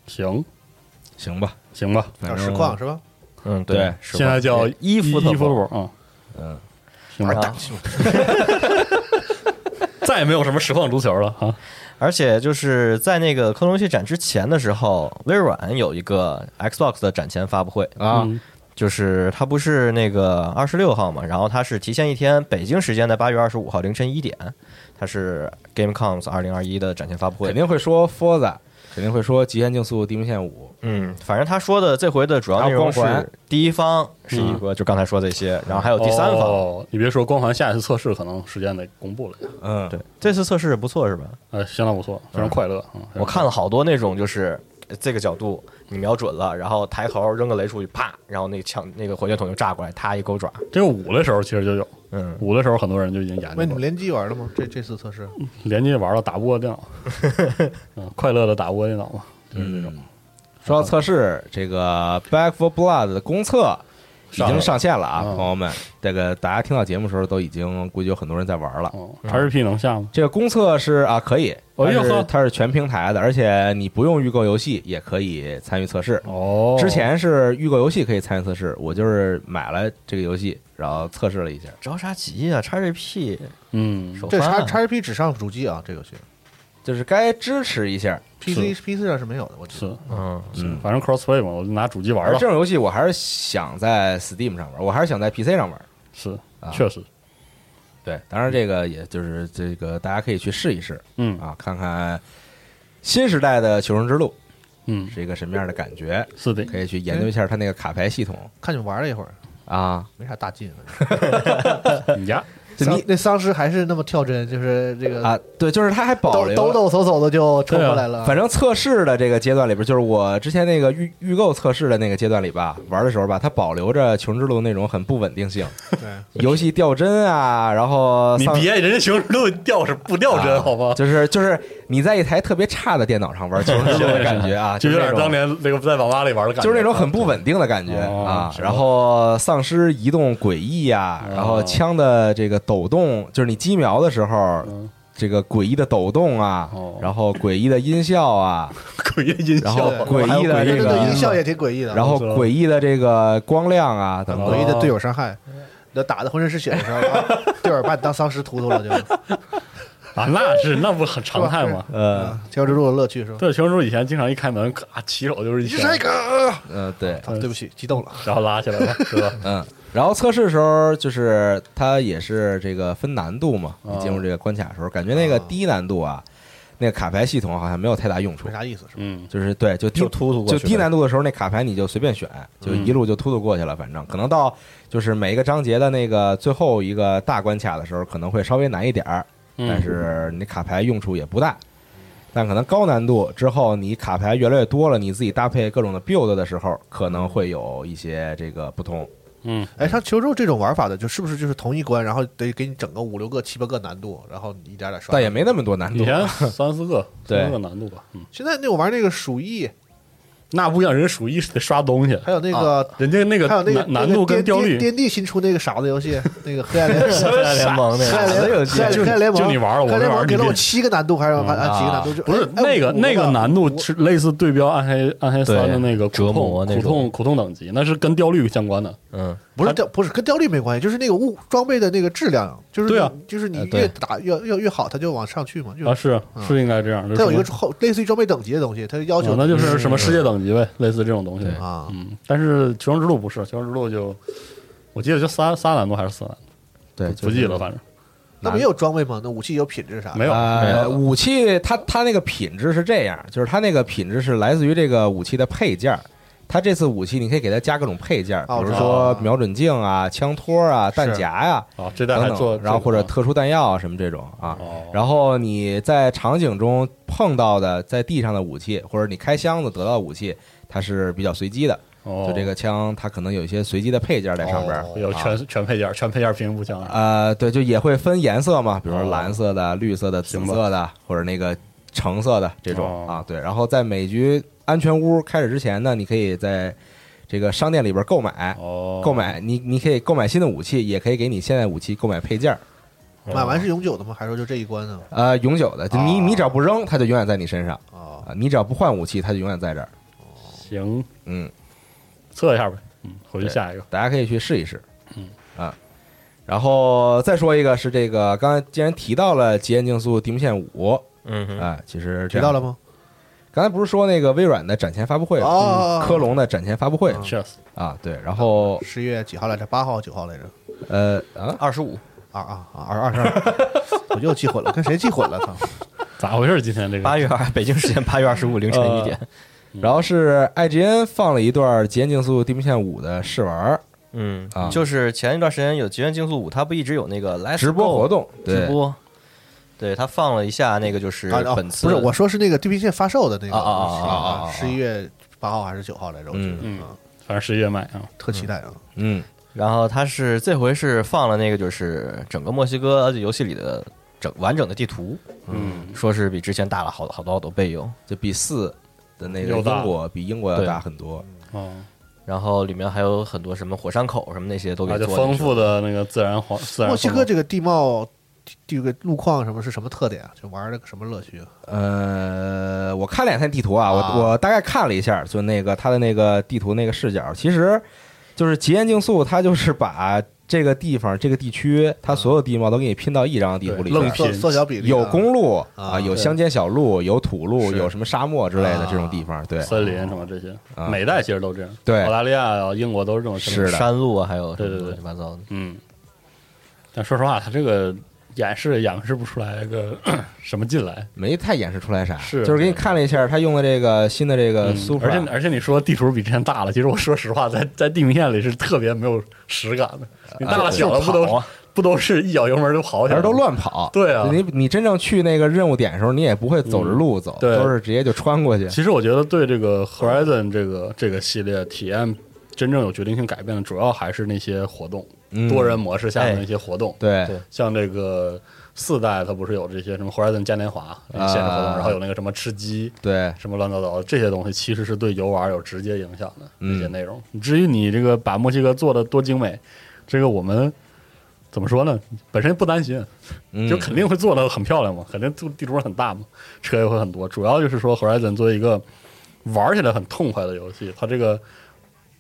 行。行吧，行吧，叫反正实况是吧？嗯，对现在叫一一 football 一 football 啊，嗯，行吧，啊 再也没有什么实况足球了啊，而且就是在那个克隆游戏展之前的时候，微软有一个 Xbox 的展前发布会，啊，嗯。就是它不是那个二十六号嘛，然后它是提前一天，北京时间的八月二十五号凌晨一点，它是 GameComs 二零二一的展前发布会。肯定会说 Forza，肯定会说《极限竞速：地平线五嗯，反正他说的这回的主要光环是第一方是一个，就刚才说这些，然后还有第三方。哦，你别说，光环下一次测试可能时间得公布了呀，》。嗯，对，这次测试不错是吧？呃，相当不错，非常快乐啊！我看了好多那种，就是呃这个角度你瞄准了，然后抬头扔个雷出去，啪，然后那个枪那个火箭筒就炸过来，他一钩爪。这个五的时候其实就有，嗯，五的时候很多人就已经研究过，那你们联机玩了吗？这这次测试。联机玩了打不过电脑，嗯，快乐的打不过电脑嘛，就是这种。说到测试，这个《Back for Blood》的公测已经上线了啊，嗯。朋友们，这个大家听到节目的时候都已经估计有很多人在玩了。哦，XGP 能下吗？这个公测是啊，可以，它是哎呦呵。它是全平台的，而且你不用预购游戏也可以参与测试。哦，之前是预购游戏可以参与测试，我就是买了这个游戏，然后测试了一下。着啥急啊？XGP 嗯，首这叉发叉 P 只上主机啊，这个游戏就是该支持一下。PC PC 上是没有的，我记是。得。嗯，嗯，反正 crossplay 嘛，我就拿主机玩了。这。种游戏我还是想在 Steam 上玩，我还是想在 PC 上玩。是啊，确实，对，当然这个也就是这个大家可以去试一试。嗯。啊，看看新时代的《求生之路》嗯，是一个什么样的感觉，是的，可以去研究一下它那个卡牌系统。看你们玩了一会儿，啊。没啥大劲。你家就你丧那丧尸还是那么跳帧，就是这个啊，对，就是他还保抖留抖抖擞擞的就冲过来了。反正测试的这个阶段里边，就是我之前那个预预购测试的那个阶段里吧，玩的时候吧，它保留着《求生之路》那种很不稳定性，对，游戏掉帧啊，然后你别人家求生之路掉是不掉帧啊好吗？就是就是你在一台特别差的电脑上玩《求生之路》的感觉啊，就有点当年那个在网吧里玩的感觉，就是那种很不稳定的感觉哦啊。然后丧尸移动诡异呀，哦。然后枪的这个抖动，就是你击瞄的时候嗯，这个诡异的抖动啊哦，然后诡异的音效啊，诡异的音然后效，诡异的这对对对，音，效也挺诡异的。然后诡异的这个光亮啊等等。诡异的队友伤害，那打的浑身是血的时候，啊队友把你当丧尸突突了就。啊，那是那不很常态吗？呃啊，求生之路的乐趣是吧？对，求生之路以前经常一开门，咔起手就是一枪，你是谁？哥？呃，对，啊对不起，激动了。然后拉起来了，是吧？嗯。然后测试的时候，就是它也是这个分难度嘛。哦你进入这个关卡的时候，感觉那个哦低难度啊，那个卡牌系统好像没有太大用处没。啥意思是吧？嗯，就是对，就低就突突过就去低难度的时候，那卡牌你就随便选，就一路就突突过去了。反正可能到就是每一个章节的那个最后一个大关卡的时候，可能会稍微难一点儿，嗯但是你卡牌用处也不大。但可能高难度之后，你卡牌越来越多了，你自己搭配各种的 build 的时候，可能会有一些这个不同。嗯，哎，像求肉这种玩法的，就是不是就是同一关，然后得给你整个五六个、七八个难度，然后你一点点刷。但也没那么多难度。以前三四个，对三四个难度吧，嗯，现在那我玩那个鼠疫，那不一样，人家属于得刷东西，还有那个人家那个还有那个难难度跟掉率天地新出那个傻子游戏，那个黑暗联 黑暗联盟那黑暗个联黑暗就黑暗联盟，就你玩了我黑暗联盟给了我七个难度，还是嗯还按几个难度？就不是那个那个难度是类似对标暗黑暗黑三的那个苦痛苦痛苦痛等级，那是跟掉率相关的。嗯，不是掉不是跟掉率没关系，就是那个物装备的那个质量，就是对啊就是你越打越越越好，它就往上去嘛。就啊，是嗯是应该这样。它有一个后类似于装备等级的东西，它要求哦那就是什么世界等级呗，类似这种东西。啊，嗯，但是求生之路不是，求生之路就我记得就三三难度还是四难度，对，不记得，反正那不也有装备吗？那武器有品质啥的？没有。呃，没有武器它它那个品质是这样，就是它那个品质是来自于这个武器的配件儿。它这次武器你可以给它加各种配件儿，比哦如说瞄准镜啊、枪托啊、弹夹呀、啊，这代还等做，等，然后或者特殊弹药啊什么这种啊。哦，然后你在场景中碰到的在地上的武器，或者你开箱子得到的武器，它是比较随机的。哦就这个枪，它可能有一些随机的配件在上边儿。有全全配件，全配件平行步枪啊。呃，对，就也会分颜色嘛，比如说哦蓝色的、绿色的、紫色的，或者那个橙色的这种哦啊。对，然后在每局安全屋开始之前呢，你可以在这个商店里边购买，哦，购买你你可以购买新的武器，也可以给你现在武器购买配件买完是永久的吗？还是说就这一关呢？呃，永久的，就你哦你只要不扔，它就永远在你身上啊，啊。你只要不换武器，它就永远在这儿。行，嗯，测一下呗。嗯，回去下一个。大家可以去试一试。嗯啊，然后再说一个是这个，刚才既然提到了极限竞速地平线五，嗯哼，啊，其实这样知道了吗？刚才不是说那个微软的展前发布会科隆的展前发布会嗯确实，啊，对，然后十一月几号来着？八号、九号来着？呃啊，二十五，啊啊啊！二二十二，我又记混了，跟谁记混了？操！咋回事？今天这个八月二，北京时间八月二十五凌晨一点。然后是 IGN 放了一段《极限竞速地平线五》的试玩儿嗯啊就是前一段时间有《极限竞速五》，它不一直有那个 Let's 直播 Go 活动，对，直播，对他放了一下那个就是本次不是，我说是那个地平线发售的那个啊啊啊啊啊啊啊十一月八号还是九号来着？我记得嗯啊反正十一月买啊。特期待啊！嗯，然后他是这回是放了那个就是整个墨西哥游戏里的整完整的地图，嗯，说是比之前大了好好多好多倍哟。就比四的那个英国比英国要大很多，哦，然后里面还有很多什么火山口什么那些都给啊，就丰富的那个自然环自然墨西哥这个地貌、地这个路况什么是什么特点啊？就玩那个什么乐趣啊？呃，我看了两天地图啊，啊我我大概看了一下，就那个它的那个地图那个视角，其实就是极限竞速，它就是把这个地方这个地区它所有地貌都给你拼到一张地图里愣拼缩缩小比例啊，有公路啊啊，有乡间小路，有土路，有什么沙漠之类的啊这种地方，对森林什么这些，啊每代其实都这样。对澳大利亚啊、英国都是这种是的山路啊，还有对对对乱七八糟的。嗯，但说实话，它这个演示演示不出来个 什么劲来。没太演示出来啥，是。就是给你看了一下他用的这个新的这个嗯 Super，而且而且你说地图比之前大了，其实我说实话，在在地平线里是特别没有实感的。你大了小了不都啊。不都是一脚油门就跑起来，而都乱跑，对啊。你你真正去那个任务点的时候，你也不会走着路走，对。都是直接就穿过去，其实我觉得对这个 Horizon 这个这个系列体验真正有决定性改变的，主要还是那些活动，嗯多人模式下的那些活动。对对像这个四代，它不是有这些什么 Horizon 嘉年华那些限制活动，啊然后有那个什么吃鸡。对什么乱糟糟的这些东西，其实是对游玩有直接影响的嗯那些内容。至于你这个把墨西哥做的多精美，这个我们怎么说呢？本身不担心，嗯就肯定会做的很漂亮嘛，肯定地地图很大嘛，车也会很多。主要就是说，Horizon 作为一个玩起来很痛快的游戏，它这个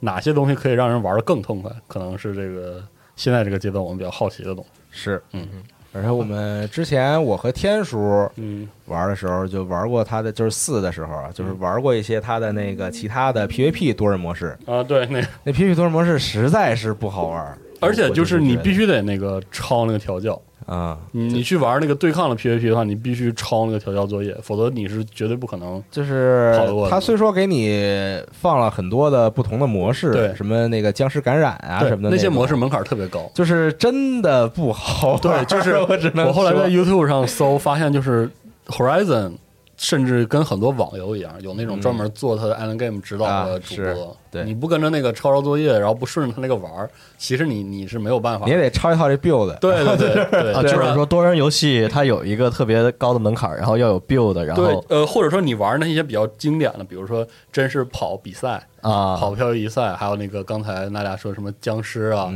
哪些东西可以让人玩的更痛快，可能是这个现在这个阶段我们比较好奇的东西。是，嗯。而且我们之前我和天叔嗯。玩的时候，就玩过他的就是四的时候啊，就是玩过一些他的那个其他的 PVP 多人模式，啊，对，那那 PVP 多人模式实在是不好玩，而且就是你必须须得那个抄那个调教。啊，你你去玩那个对抗的 PVP 的话，你必须抄那个调教作业，否则你是绝对不可能。就是他虽说给你放了很多的不同的模式，对什么那个僵尸感染啊什么的种那些模式门槛特别高。就是真的不好玩。对，就是 我只能我后来在 YouTube 上搜，发现就是 Horizon 甚至跟很多网游一样，有那种专门做他的 Island Game 指导的啊主是播。对你不跟着那个抄抄作业，然后不顺着他那个玩儿，其实你你是没有办法你。也得抄一套这 build。对对对 对，啊，就是说多人游戏它有一个特别高的门槛，然后要有 build，然后，对呃，或者说你玩那些比较经典的，比如说真是跑比赛、啊，跑漂移赛，还有那个刚才那俩说什么僵尸啊、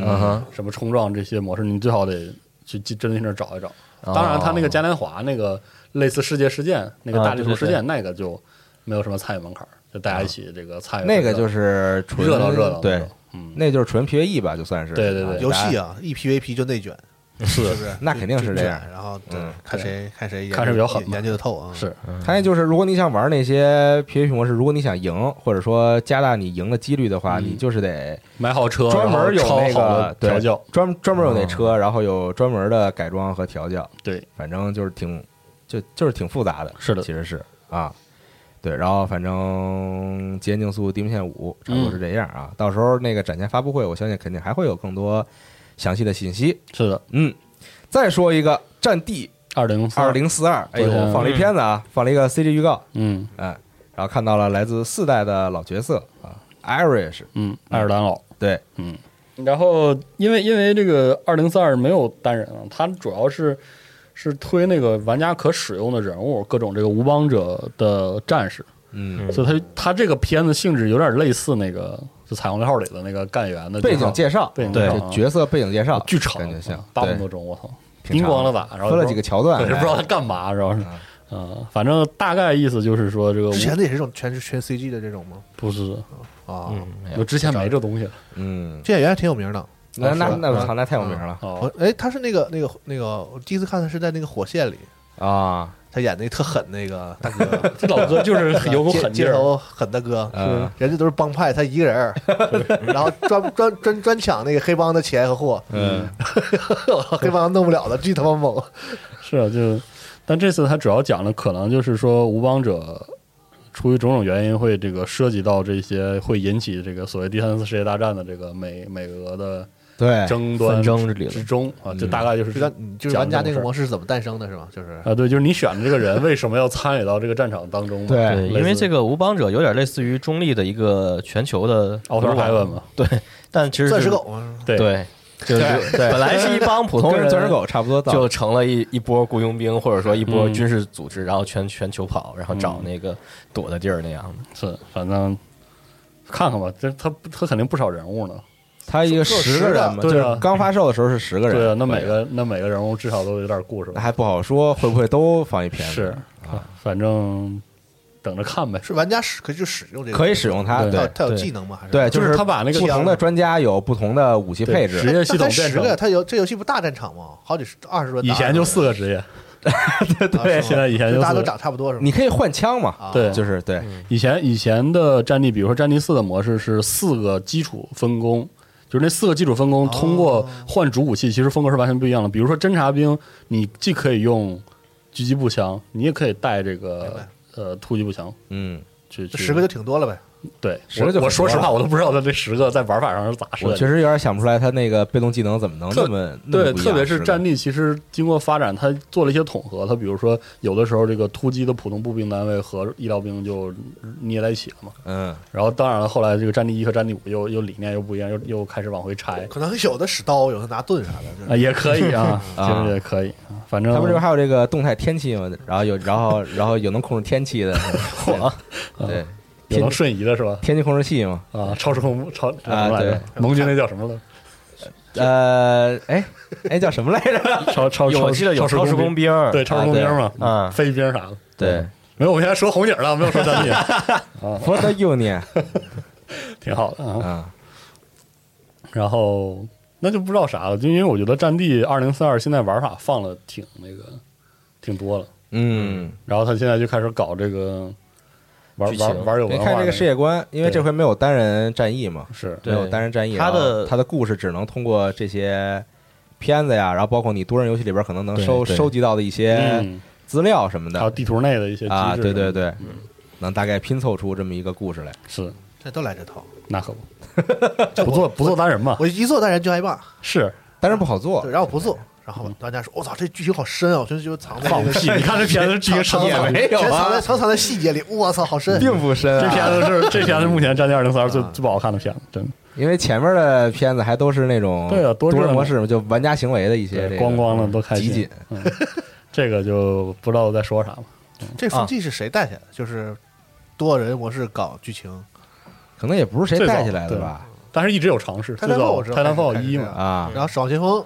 什么冲撞这些模式，你最好得去去真的去那找一找。哦当然，他那个嘉年华那个类似世界事件那个啊大地图对对事件，那个就没有什么参与门槛儿，就大家一起这个参与。那个就是纯热闹热闹，对，，嗯，那就是纯 PVE 吧，就算是。对对对。游戏啊，啊，一 PVP 就内卷，是。不是？那肯定是这样然后对嗯，看谁看谁看谁比较狠研究的透啊。是。他那就是，如果你想玩那些 PVP 模式，如果你想赢，或者说加大你赢的几率的话，嗯。你就是得买好车，专门有那个调教，专专门有那车，然后有专门的改装和调教，对，反正就是挺就就是挺复杂的，是的其实是啊，对，然后反正极限竞速地平线五差不多是这样啊，到时候那个展前发布会，我相信肯定还会有更多详细的信息。是的，嗯，再说一个《战地二零二，零四二》，哎呦放了一片子啊，放了一个 CG 预告，嗯。哎，然后看到了来自四代的老角色啊，Irish，嗯，爱尔兰佬，对，嗯，然后因为因为这个二零四二没有单人啊，它主要是是推那个玩家可使用的人物，各种这个无帮者的战士，嗯，所以他他这个片子性质有点类似那个就彩虹六号里的那个干员的背景介绍，对背景介绍就角色背景介绍，巨长，感觉像啊八分对多钟，我操，挺长叮咣的打，然后分了几个桥段，也，不知道哎他干嘛，主要是，嗯，反正大概意思就是说这个之前的也是这种全是全 CG 的这种吗？不是，啊，嗯，有我之前没这东西了，嗯，这演员还挺有名的。那那那我操，那太有名了。哎，他是那个那个那个，我第一次看他是在那个火线里，啊，他演那个特狠那个大哥，这老哥就是有股狠劲儿，街头狠大哥，嗯人家都是帮派，他一个人儿，然后专专专专抢那个黑帮的钱和货，嗯，黑帮弄不了的，巨他妈猛。是啊，就，但这次他主要讲的可能就是说无帮者。出于种种原因，会这个涉及到这些会引起这个所谓第三次世界大战的这个美美俄的对，争端纷争之之中啊，嗯。这大概就是就让你就是玩家那个模式是怎么诞生的，是吧？就是。啊，对，就是你选的这个人为什么要参与到这个战场当中嘛？对。对，因为这个无邦者有点类似于中立的一个全球的奥特海文嘛，对，但其实钻石狗嘛，对。对，就 是对。本来是一帮普通人，跟钻石狗差不多大，就成了一 一波雇佣兵，或者说一波嗯。军事组织，然后全全球跑，然后找嗯。那个躲的地儿那样的。是，反正看看吧，这他他肯定不少人物呢。他一个十个人嘛，就是刚发售的时候是十个人，对啊，那每个那每个人物至少都有点故事还不好说会不会都放一片，是，啊反正等着看呗。是玩家使可以就使用这个，可以使用它，对它有技能吗？还是对，就是是他把那个不同的专家有不同的武器配置，职业系统变成十个，他有这游戏不大战场吗？好几十二十多，以前就四个职业，对对现在以前就大家都。长差不多是吧？你可以换枪嘛，啊对就是对，以前以前的战地，比如说战地四的模式是四个基础分工，就是那四个基础分工通过换主武器，其实风格是完全不一样的。比如说侦察兵，你既可以用狙击步枪，你也可以带这个呃突击步枪嗯。这十个就挺多了呗。对，我我说实话，我都不知道他这十个在玩法上是咋设我。确实有点想不出来他那个被动技能怎么能特那么那么对，特别是战地，其实经过发展，他做了一些统合。他比如说，有的时候这个突击的普通步兵单位和医疗兵就捏在一起了嘛。嗯，然后当然了，后来这个战地一和战地五又又理念又不一样，又又开始往回拆可能有的使刀，有的拿盾啥的，就是啊，也可以啊，啊其实也可以，啊反正他们这边还有这个动态天气嘛，然后有然后然后有能控制天气的，嚯对，也能瞬移的是吧？天气控制器嘛，啊，超时空超啊么来着对？盟军那叫什么了？呃，哎哎叫什么来着？超超我记得有超时空兵，对，超时空兵嘛，啊飞兵啥的。对没有，我现在说红警了，没有说战地，，For the Union 挺好的啊。啊，然后那就不知道啥了，就因为我觉得《战地二零四二》现在玩法放了挺那个挺多了，嗯。然后他现在就开始搞这个玩玩玩有文化那没看这个世界观，因为这回没有单人战役嘛，是没有单人战役，他的他的故事只能通过这些片子呀，然后包括你多人游戏里边可能能收收集到的一些嗯，资料什么的还有地图内的一些啊，对对对，能大概拼凑出这么一个故事来。是这都来这套。那可不，不做不做单人嘛，我一做单人就挨骂，是单人不好做，，然后我不做，然后大家说：“我操，这剧情好深啊！”我觉得就藏在放屁！你看这片子剧情深藏吗？没有啊全藏在藏藏在细节里。我操，好深！并不深这啊，片子是这片子目前《战地二零三》最啊最不好看的片子，真的。因为前面的片子还都是那种对啊多人模式嘛，就玩家行为的一些这个咣咣的都开心集锦。嗯，这个就不知道在说啥了。这风气是谁带起来的？就是多人模式搞剧情，可能也不是谁带起来的吧？但是一直有尝试。泰坦我知道泰坦 Fall 开始一》嘛，啊，然后《守望先锋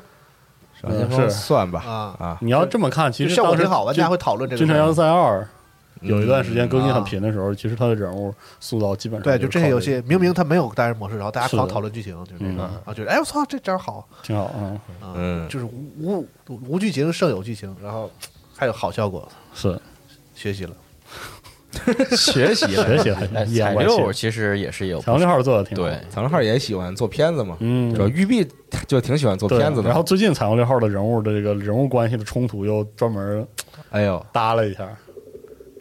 是算吧啊。啊，你要这么看，》其实效果挺好，玩家军会讨论这个军团要事儿。塞二有一段时间嗯更新很啊频的时候，其实他的人物塑造基本上对，就这些游戏，明明它没有单人模式，然后大家是的。狂讨论剧情，就是这嗯。种，然后觉得哎我操，这招好，挺好啊，啊嗯。就是无无无剧情胜有剧情，然后还有好效果，是。学习了。学习了。学习了哎，彩。六其实也是有彩虹六号做的挺好，对，曹正浩也喜欢做片子嘛，嗯主，要玉碧就挺喜欢做片子的。然后最近彩虹六号的人物的这个人物关系的冲突又专门哎呦，搭了一下。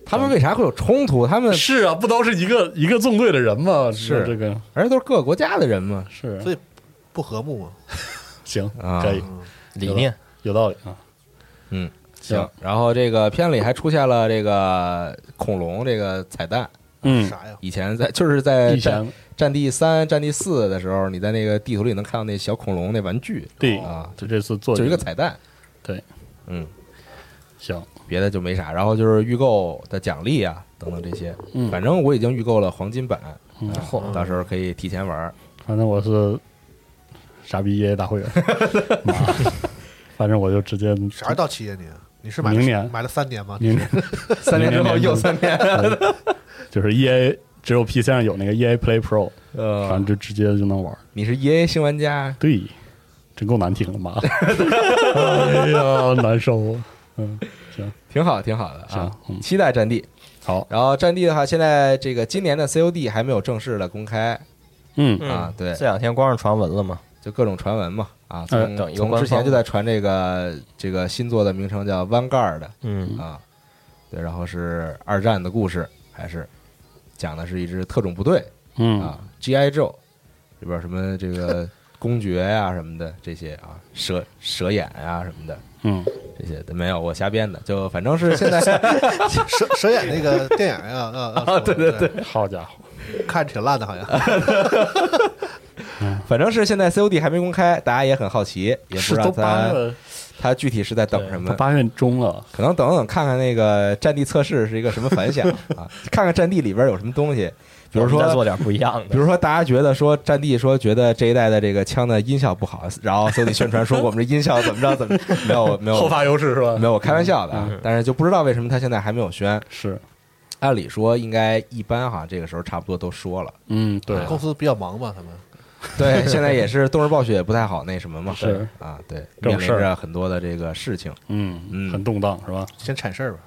他们为啥会有冲突？他们是啊，不都是一个一个纵队的人吗？是这个而且都是各个国家的人嘛。是所以不和睦嘛，行，啊可以理念，有道理啊。嗯，行行。然后这个片里还出现了这个恐龙这个彩蛋。嗯，啥呀？以前在就是在以战前战地三、战地四的时候，你在那个地图里能看到那小恐龙那玩具对啊，就这次做就一个彩蛋。对，嗯，行，别的就没啥。然后就是预购的奖励啊，等等这些。嗯反正我已经预购了黄金版，嗯啊到时候可以提前玩儿。反正我是傻逼爷爷大会员，妈反正我就直接啥时候到期呀你？你是买了明年。买了三年吗？明年。三年之后又三年，就是 EA 只有 PC 上有那个 EA Play Pro，呃。反呃正，就直接就能玩。你是 EA 新玩家，对，真够难听的，妈！哎呀，难受。啊。嗯，行。挺好，挺好的行啊。嗯，期待战地。好，然后战地的话，现在这个今年的 COD 还没有正式的公开。嗯嗯。啊，对，这两天光是传闻了嘛，就各种传闻嘛啊，哎从从之前就在传这个这个新作的名称叫 Vanguard 嗯啊，对，然后是二战的故事，还是讲的是一支特种部队嗯啊，G.I. Joe 里边什么这个 公爵呀、什么的这些啊，蛇蛇眼呀、什么的嗯，这些都没有，我瞎编的，就反正是现在 蛇蛇眼那个电影呀，啊 啊，对对对，好家伙，看着挺烂的，好像。反正是现在 COD 还没公开，大家也很好奇，也不知道是都八它月，它具体是在等什么。都八月中了，可能等等看看那个战地测试是一个什么反响啊，看看战地里边有什么东西，比如说。做点不一样的，比如说，大家觉得说战地说觉得这一代的这个枪的音效不好，然后 COD 宣传说我们这音效怎么着怎么着 没有没有后发优势是吧？没有，我开玩笑的啊嗯，但是就不知道为什么他现在还没有宣。是，按理说应该一般哈，这个时候差不多都说了。嗯，对，公司比较忙吧，他们 对，现在也是动视暴雪也不太好那什么嘛，是啊，对，面临着很多的这个事情，嗯嗯很动荡是吧？先铲事儿吧。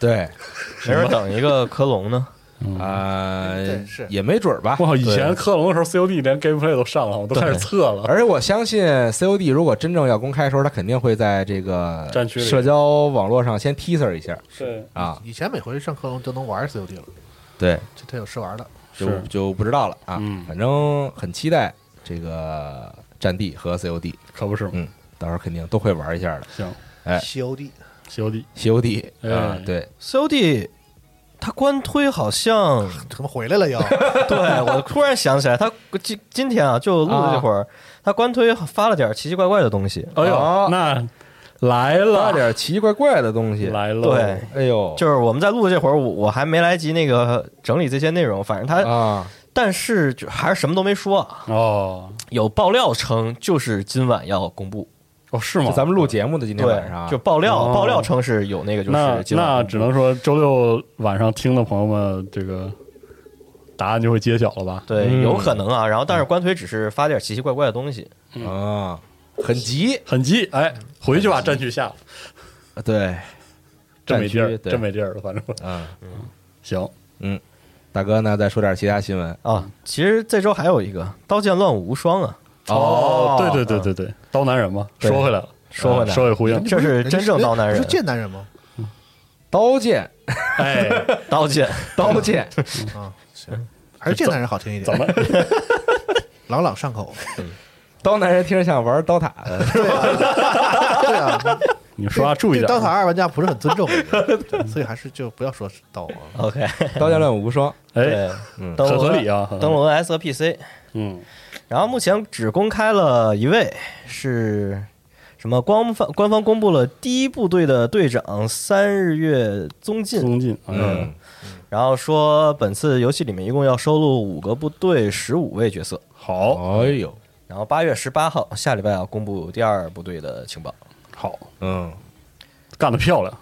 对，没准等一个科隆呢，嗯啊是，也没准儿吧。哇，以前克隆的时候，COD 连 Gameplay 都上了，我都开始测了。而且我相信 COD 如果真正要公开的时候，他肯定会在这个战区社交网络上先 teaser 一下是，啊，以前每回上克隆就能玩 COD 了，对，这他有试玩的。是就就不知道了啊嗯。反正很期待这个战地和 COD，可不是吗？嗯，到时候肯定都会玩一下的。行哎 COD，COD COD 啊哎，对，COD，他官推好像，怎么回来了又，对我突然想起来，他今今天啊，就录的这会儿，他官推发了点奇奇怪怪的东西，哎哦呦，那来了。发，点奇奇怪怪的东西。来了，对，哎呦，就是我们在录这会儿，我我还没来及那个整理这些内容，反正他，啊，但是就还是什么都没说啊，哦。有爆料称就是今晚要公布，哦是吗？咱们录节目的今天晚上，，就爆料，哦。爆料称是有那个就是那那只能说周六晚上听的朋友们，这个答案就会揭晓了吧？对，嗯。有可能啊，然后但是官推只是发点奇奇怪怪的东西，啊，很急，很急，哎，回去把战区下。了，对，真没地儿，真没地儿了，反正。嗯，行，嗯大哥呢，再说点其他新闻。啊，其实这周还有一个《刀剑乱舞无双》啊，哦对对对对对，刀男人嘛，说回来了，说回来首尾呼应，这是真正刀男人。不是剑男人吗？刀剑，哎，刀剑，刀剑，啊，行，还是剑男人好听一点，怎么？朗朗上口。刀男人听着像玩刀塔的，对啊，你说话注意对点。DOTA 二玩家不是很尊重我觉得，所以还是就不要说是刀啊。OK，刀剑乱舞无双，哎，对，嗯登陆很合理啊，很合理。登陆 NS 和 PC，嗯，然后目前只公开了一位，是什么？官方官方公布了第一部队的队长三日月宗进，宗进，嗯，然后说本次游戏里面一共要收录五个部队，十五位角色。好，哎呦，然后八月十八号，下礼拜要公布第二部队的情报。好，嗯，干得漂亮，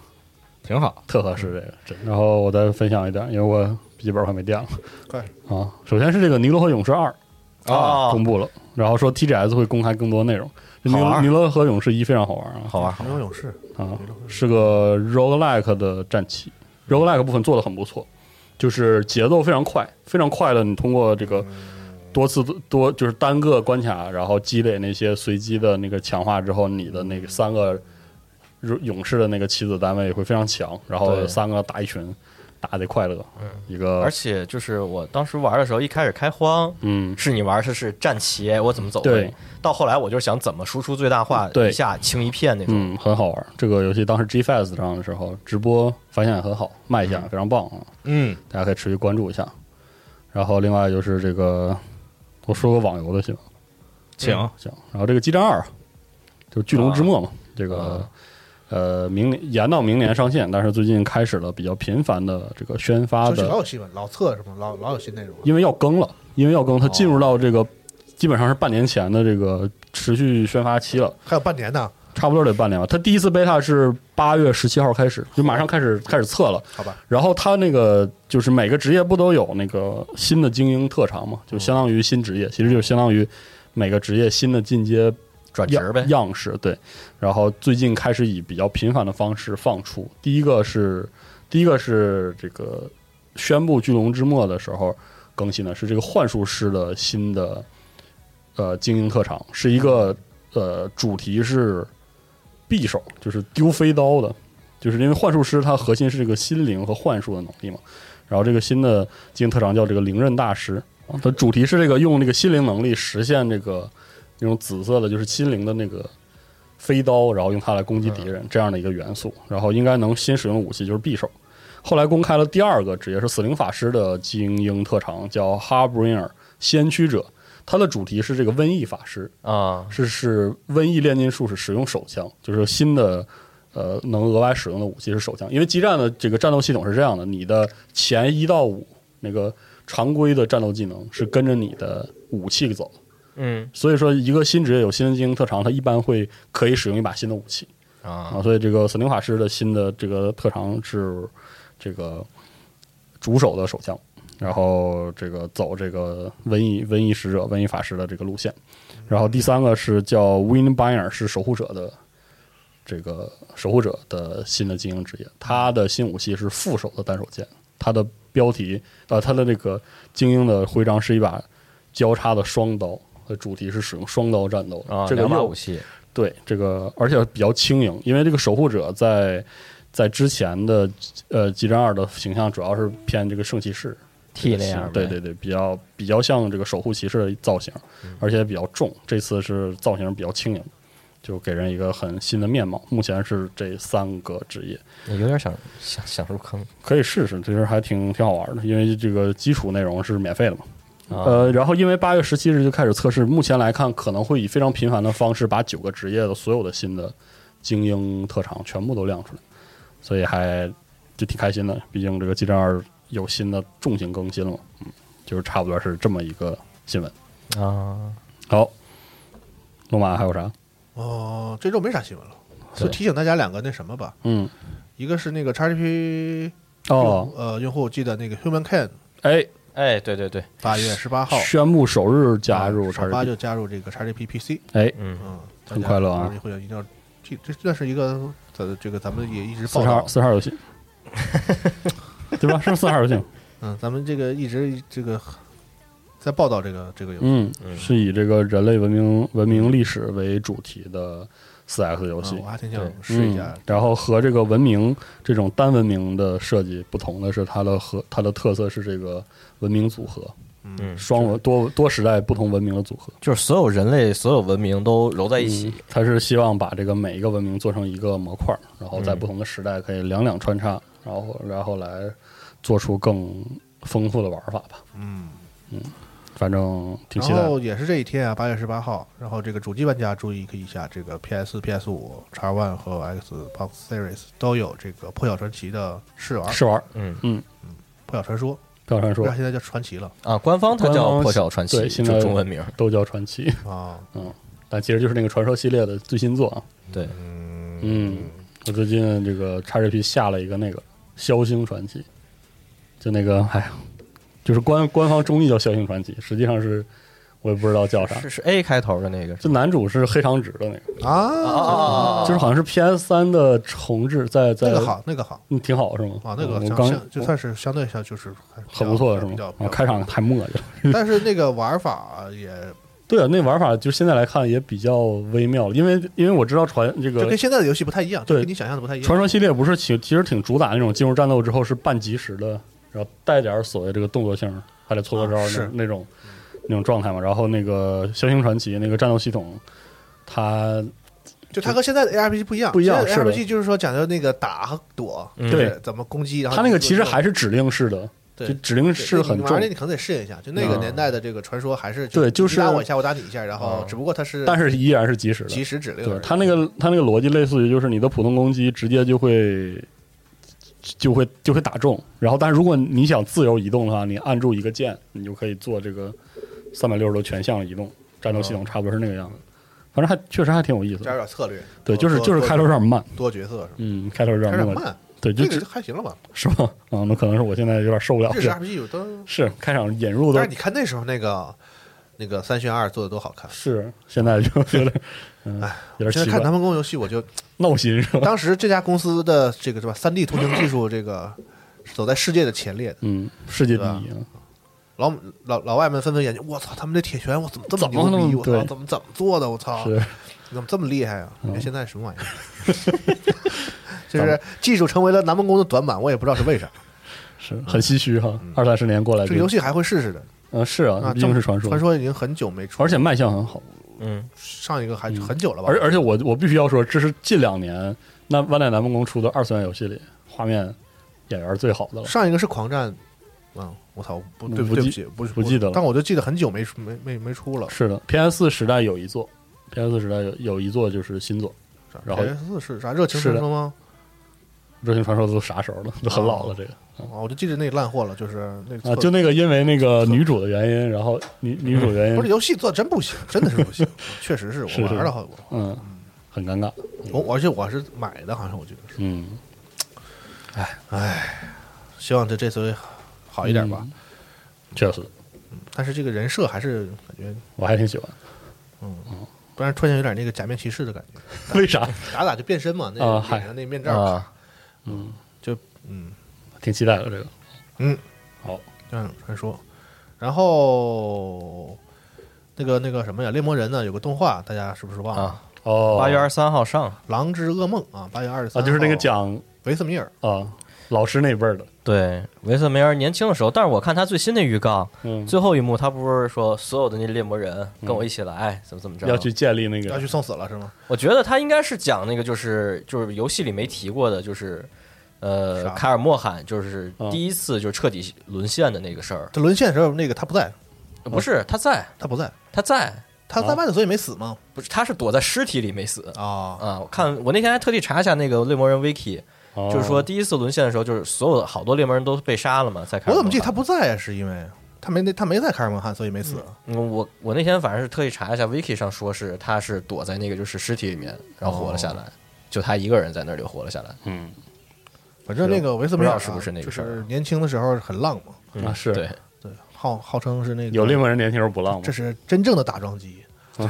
挺好，特合适这个真。然后我再分享一点，因为我笔记本快没电了快啊。首先是这个《尼罗河勇士二》哦公布了，然后说 TGS 会公开更多内容。这尼好玩尼罗河勇士一非常好玩啊，好玩，好玩。没有勇士，啊，是个 roguelike 的战棋，roguelike 部分做的很不错，就是节奏非常快，非常快的，你通过这个多次多就是单个关卡，然后积累那些随机的那个强化之后，你的那个三个勇士的那个棋子单位会非常强，然后三个打一群，打得快乐，一个而且就是我当时玩的时候，一开始开荒，嗯，是你玩的是战棋，我怎么走对位？到后来我就想怎么输出最大化，对一下清一片那种。嗯，很好玩。这个游戏当时 G Fest 上的时候直播反响也很好，卖相也非常棒啊。嗯，大家可以持续关注一下。然后另外就是这个，我说个网游的行吗？请行。然后这个《激战二》啊，就巨龙之末嘛，这个啊呃明年延到明年上线，但是最近开始了比较频繁的这个宣发就是老的，有新闻，老测什么老老有新内容。因为要更了，因为要更，它进入到这个基本上是半年前的这个持续宣发期了。还有半年呢，差不多得半年吧。他第一次 beta 是八月十七号开始，就马上开始开始测了。好吧？然后他那个就是每个职业不都有那个新的精英特长嘛，就相当于新职业，其实就是相当于每个职业新的进阶转职呗。样式。对，然后最近开始以比较频繁的方式放出。第一个是第一个是这个宣布巨龙之末的时候更新的是这个幻术师的新的呃精英特长，是一个呃主题是匕首，就是丢飞刀的，就是因为幻术师他核心是这个心灵和幻术的能力嘛。然后这个新的精英特长叫这个灵刃大师，啊它主题是这个用这个心灵能力实现这个那种紫色的，就是心灵的那个飞刀，然后用它来攻击敌人这样的一个元素。然后应该能新使用的武器就是匕首。后来公开了第二个职业是死灵法师的精英特长，叫 Harbringer 先驱者。它的主题是这个瘟疫法师，啊，是是瘟疫炼金术士使用手枪，就是新的呃能额外使用的武器是手枪。因为激战的这个战斗系统是这样的，你的前一到五那个常规的战斗技能是跟着你的武器走，嗯所以说一个新职业有新的精英特长，它一般会可以使用一把新的武器啊啊。所以这个死灵法师的新的这个特长是这个主手的手枪。然后这个走这个瘟疫瘟疫使者、瘟疫法师的这个路线，然后第三个是叫 Windbinder，是守护者的这个守护者的新的精英职业，他的新武器是副手的单手剑，他的标题呃，他的那个精英的徽章是一把交叉的双刀，呃，主题是使用双刀战斗这个把武器。对这个，而且比较轻盈，因为这个守护者在在之前的呃激战二的形象主要是偏这个圣骑士 T 那样，对对对，比较比较像这个守护骑士的造型，而且比较重。这次是造型比较轻盈，就给人一个很新的面貌。目前是这三个职业，有点想想想入坑可以试试，其实还挺挺好玩的，因为这个基础内容是免费的嘛。啊。呃，然后因为八月十七日就开始测试，目前来看可能会以非常频繁的方式把九个职业的所有的新的精英特长全部都亮出来，所以还就挺开心的。毕竟这个激战二有新的重型更新了，嗯，就是差不多是这么一个新闻。啊，好，龙马还有啥？哦，这周没啥新闻了，对就提醒大家两个那什么吧，嗯，一个是那个 XGP 哦，呃用户记得那个 Human Can 哎，哎，对对对，八月十八号宣布首日加入首发 XGP，就加入这个 XGP PC，哎，嗯，嗯，很快乐啊会一定要记，这算是一个咱这个咱们也一直四十号四十号游戏，对吧？是不是四十号游戏？嗯，咱们这个一直这个在报道这个这个游戏，嗯，嗯是以这个人类文明文明历史为主题的四 S 游戏嗯我。还挺想试一下嗯，然后和这个文明这种单文明的设计不同的是，它的和它的特色是这个文明组合，嗯，双文多多时代不同文明的组合。就是所有人类所有文明都揉在一起嗯，他是希望把这个每一个文明做成一个模块儿，然后在嗯不同的时代可以两两穿插，然后然后来做出更丰富的玩法吧。嗯。嗯，反正挺期待。然后也是这一天啊，八月十八号，然后这个主机玩家注意一下，这个 PS、PS 五、X One 和 Xbox Series 都有这个《破晓传奇》的试玩，《试玩。嗯。嗯。破晓传说》，破晓传说。它现在叫传奇了。啊，官方它叫破晓传奇，就对现在中文名，都叫传奇，啊。嗯但其实就是那个传说系列的最新作啊。对，嗯，我最近这个 XGP 下了一个那个枭星传奇，就那个哎呀，就是官官方中译叫枭星传奇，实际上是我也不知道叫啥。是是 A 开头的那个，就男主是黑长直的那个，啊，就是好像是 PS 三的重置，在在那个好，那个好嗯，挺好是吗？啊，那个我刚就算是相对下就是很不错的是吗比较？啊，开场太磨叽了。但是那个玩法也对啊，那玩法就是现在来看也比较微妙了，因为因为我知道传这个就跟现在的游戏不太一样，就对跟你想象的不太一样。传说系列不是其其实挺主打那种进入战斗之后是半即时的，然后带点儿所谓这个动作性，还得搓搓招儿那、啊是那种那种状态嘛。然后那个枭星传奇那个战斗系统，它就它和现在的 ARPG 不一样，不一样 ARPG 就是说讲究那个打和躲，嗯怎么攻击，然后它那个其实还是是指令式的，对就指令是很重玩，你可能得适应一下，就那个嗯年代的这个传说还是对就是打我一下，我打你一下，然后嗯只不过它是但是依然是即时的。即时指令。对它那个它那个逻辑类似于就是你的普通攻击直接就会就会就会打中，然后但是如果你想自由移动的话，你按住一个键，你就可以做这个三百六十度全向移动。战斗系统差不多是那个样子，反正还确实还挺有意思加。点策略，对，就是就是开头有点慢，多角色是吧？嗯，开头有点慢，对，就这个还行了吧？是吗？啊，那可能是我现在有点受不了日式这。RPG 有都，是开场引入的但是你看那时候那个那个三选二做的多好看。是，现在就 有点嗯有点现在看南，梦宫游戏，我就闹心是吧？当时这家公司的这个是吧，三 D 图形技术这个走在世界的前列的。嗯，世界第一啊，老老老外们纷纷研究，我操，他们这铁拳我怎么这么牛逼？我操，怎么怎么做的？我操，是怎么这么厉害啊？嗯你看现在什么玩意儿？就是技术成为了南梦宫的短板，我也不知道是为啥。是很唏嘘哈，二三十年过来这个游戏还会试试的嗯是啊，啊，毕竟是传说，传说已经很久没出，而且卖相很好。嗯，上一个还很久了吧？而而且我我必须要说，这是近两年那万代南梦宫出的二次元游戏里画面演员最好的了。上一个是狂战，嗯，我操，不对不记对不起，不不记得了但我就记得很久没出没没没出了。是的，PS 四时代有一座，PS 四时代有有一座就是新作，然后 PS 四是啥热情是的传说吗？《热血传说》都啥时候了？都很老了，这个。啊，我就记得那烂货了，就是那个啊，就那个因为那个女主的原因，然后女女主原因。不是因，游戏做得真不行，真的是不行，确实是我玩了好，嗯，很尴尬，我而且我是买的，好像我记得是，嗯，希望这这次好一点吧。嗯确实，但是这个人设还是感觉，我还挺喜欢。嗯不然突然有点那个假面骑士的感觉，为啥？打打就变身嘛，那个啊嗨脸上那面罩，啊，就嗯，挺期待的这个。嗯，好，这样传说。然后那个那个什么呀，猎魔人呢有个动画，大家是不是忘了？啊。哦，八月二十三号上，狼之噩梦》啊，八月二十啊，三，就是那个讲维斯米尔，啊老师那辈儿的，对，维瑟梅尔年轻的时候，但是我看他最新的预告，嗯，最后一幕他不是说所有的那猎魔人跟我一起来，怎么怎么着？要去建立那个。要去送死了是吗？我觉得他应该是讲那个，就是就是游戏里没提过的，就是呃，啥？凯尔莫罕就是嗯。第一次就彻底沦陷的那个事儿。他沦陷的时候，那个他不在，不是他在，他不在，他在，他在外头，所以没死吗？不是他是躲在尸体里没死。啊，啊。我看我那天还特地查一下那个猎魔人 wiki，哦就是说第一次沦陷的时候，就是所有的好多猎魔人都被杀了嘛，在凯尔莫罕。我怎么记得他不在啊？是因为他没那他没在凯尔蒙汉，所以没死。嗯，我我那天反正是特意查一下，wiki 上说是他是躲在那个就是尸体里面，然后活了下来，就他一个人在那儿就活了下来。嗯反正那个维斯米尔啊不知道是不是那个就事儿是年轻的时候很浪嘛，嗯啊是对，对，号号称是那个有猎魔人年轻时候不浪吗这？是真正的打桩机。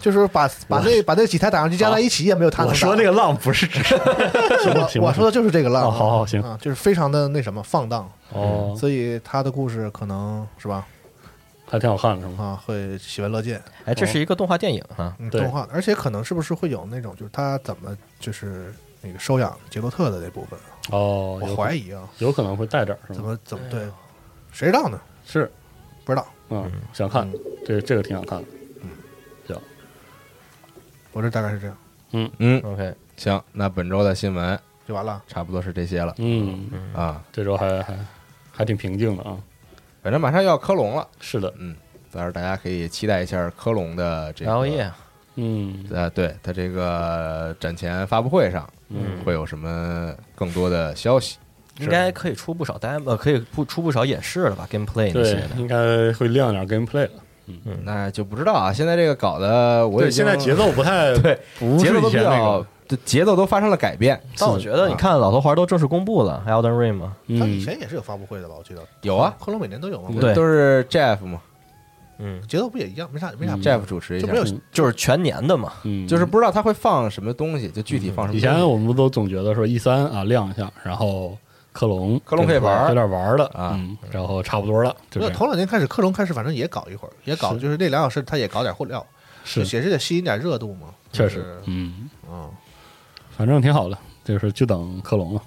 就是把把那把那几台打上去加在一起也没有他能打。我说那个浪不是指 行吧行？吧我我说的就是这个浪好好行。啊，就是非常的那什么放荡，哦，所以他的故事可能是吧还挺好看的是吗？啊会喜闻乐见。哎，这是一个动画电影哈，嗯，对。动画，而且可能是不是会有那种就是他怎么就是那个收养杰洛特的那部分，哦，我有怀疑啊，有可能会带点儿是吗？怎么怎么对，谁知道呢？是，不知道，嗯，想看，这这个挺想看的。我这大概是这样，嗯嗯，OK，行，那本周的新闻就完了。差不多是这些了嗯，啊。这周还还还挺平静的啊。反正马上要科隆了，是的，嗯，到时候大家可以期待一下科隆的这个 L E，嗯呃，对他这个展前发布会上嗯会有什么更多的消息。应该可以出不少 demo，呃可以不出不少演示了吧？Gameplay 那些，的。应该会亮点 gameplay 了。那就不知道啊，现在这个搞的我对，已经现在节奏不太 对不节奏都比较节奏都发生了改变。但我觉得，你看老头环都正式公布了，Elden Ring 他以前也是有发布会的吧？我记得有啊，科隆每年都有嘛。对都是 Jeff 嘛嗯，节奏不也一样？没啥没啥，Jeff 主持一下就没，有嗯就是全年的嘛。嗯，就是不知道他会放什么东西，就具体放什么东西。以前我们不都总觉得说一三啊亮一下，然后克隆克隆可以玩儿。有点玩儿的啊。嗯，然后差不多了，就这样。没有头两年开始，克隆开始反正也搞一会儿，也搞，是。就是那两小时他也搞点货料，是。也是得吸引点热度嘛。确实，嗯，嗯，反正挺好的，就是就等克隆了，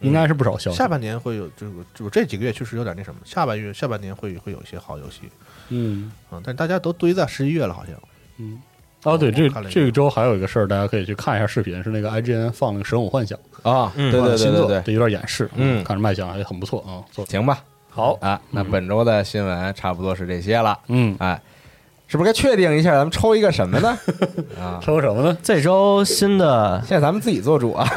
应该是不少消息。下半年会有这个，就这几个月确实有点那什么，下半月下半年会会有一些好游戏。嗯。啊，但是大家都堆在十一月了，好像。嗯。哦，对，这这个周还有一个事儿，大家可以去看一下视频，是那个 IGN 放那个《神武幻想》啊，嗯对对对新作，对对，这有点演示，嗯。看着卖相还很不错啊。做行吧，好，啊，那本周的新闻差不多是这些了。嗯，哎，是不是该确定一下咱们抽一个什么呢？啊，抽什么呢？这周新的现在咱们自己做主啊。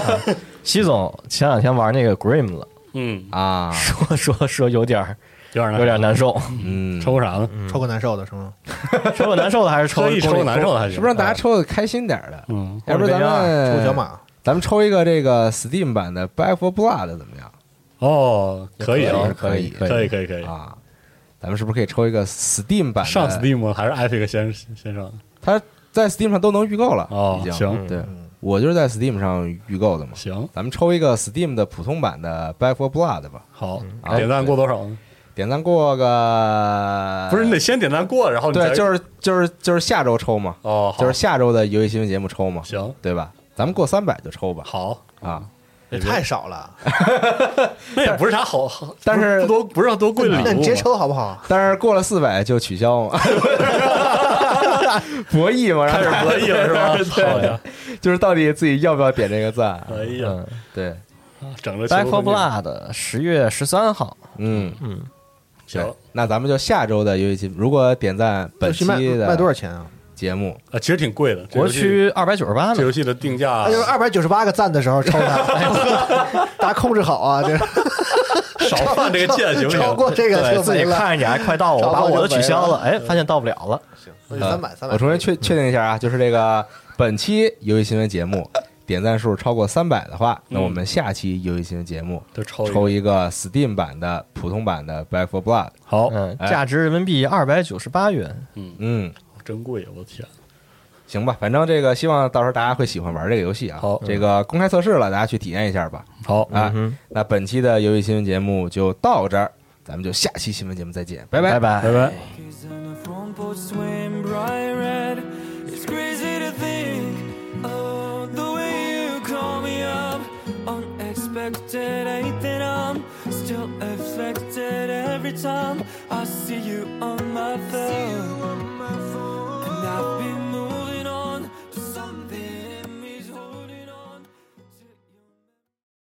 西总前两天玩那个 Grim 了，嗯，啊，说说说有点儿有点有点难受，嗯，抽啥呢？抽个难受的是吗？抽个难受的还是抽 抽一抽难受的还行，是不是让大家抽的开心点儿的？嗯，要不然咱们抽小马，咱们抽一个这个 Steam 版的《Back for Blood》怎么样？哦，可以啊，可以可以可以，可以。啊，咱们是不是可以抽一个 Steam 版的？上 Steam 还是 Epic 先先上？它在 Steam 上都能预购了。已经哦行对嗯我就是在 Steam 上预购的嘛。行，咱们抽一个 Steam 的普通版的《Back for Blood》吧，好，啊点赞过多少呢？点赞过个不是，你得先点赞过，然后你对，就是就是就是下周抽嘛，哦，就是下周的游戏新闻节目抽嘛，行，对吧？咱们过三百就抽吧，好，啊，也太少了，那也不是啥好，好但是不多不是多贵的礼物嘛，那你直接抽好不好？但是过了四百就取消嘛，博弈嘛，开始博弈了是吧？好对呀，就是到底自己要不要点这个赞？哎呀，嗯对，整个，Back 球 for Blood 十月十三号，嗯，嗯，行，那咱们就下周的游戏新，如果点赞本期的卖多少钱啊？节目，啊，其实挺贵的，国区二百九十八呢，这游戏的定价那就是二百九十八个赞的时候抽它，大家控制好啊！这 少犯这个贱行不行。超行？过这个对自己就没了。看着你还快到，我把我的取消了，哎，发现到不了了，行三百三百，我重新确确定一下啊，就是这个本期游戏新闻节目点赞数超过三百的话，那我们下期游戏新闻节目就抽一个。抽一个 Steam 版的普通版的《Back for Blood》。好，嗯，哎。价值人民币二百九十八元，嗯。嗯，真贵，我的天！行吧，反正这个希望到时候大家会喜欢玩这个游戏啊。好。这个公开测试了，大家去体验一下吧。好，啊，嗯那本期的游戏新闻节目就到这儿，咱们就下期新闻节目再见，拜拜。拜拜。拜。Keys still affected every time I see you on my phone. And I've been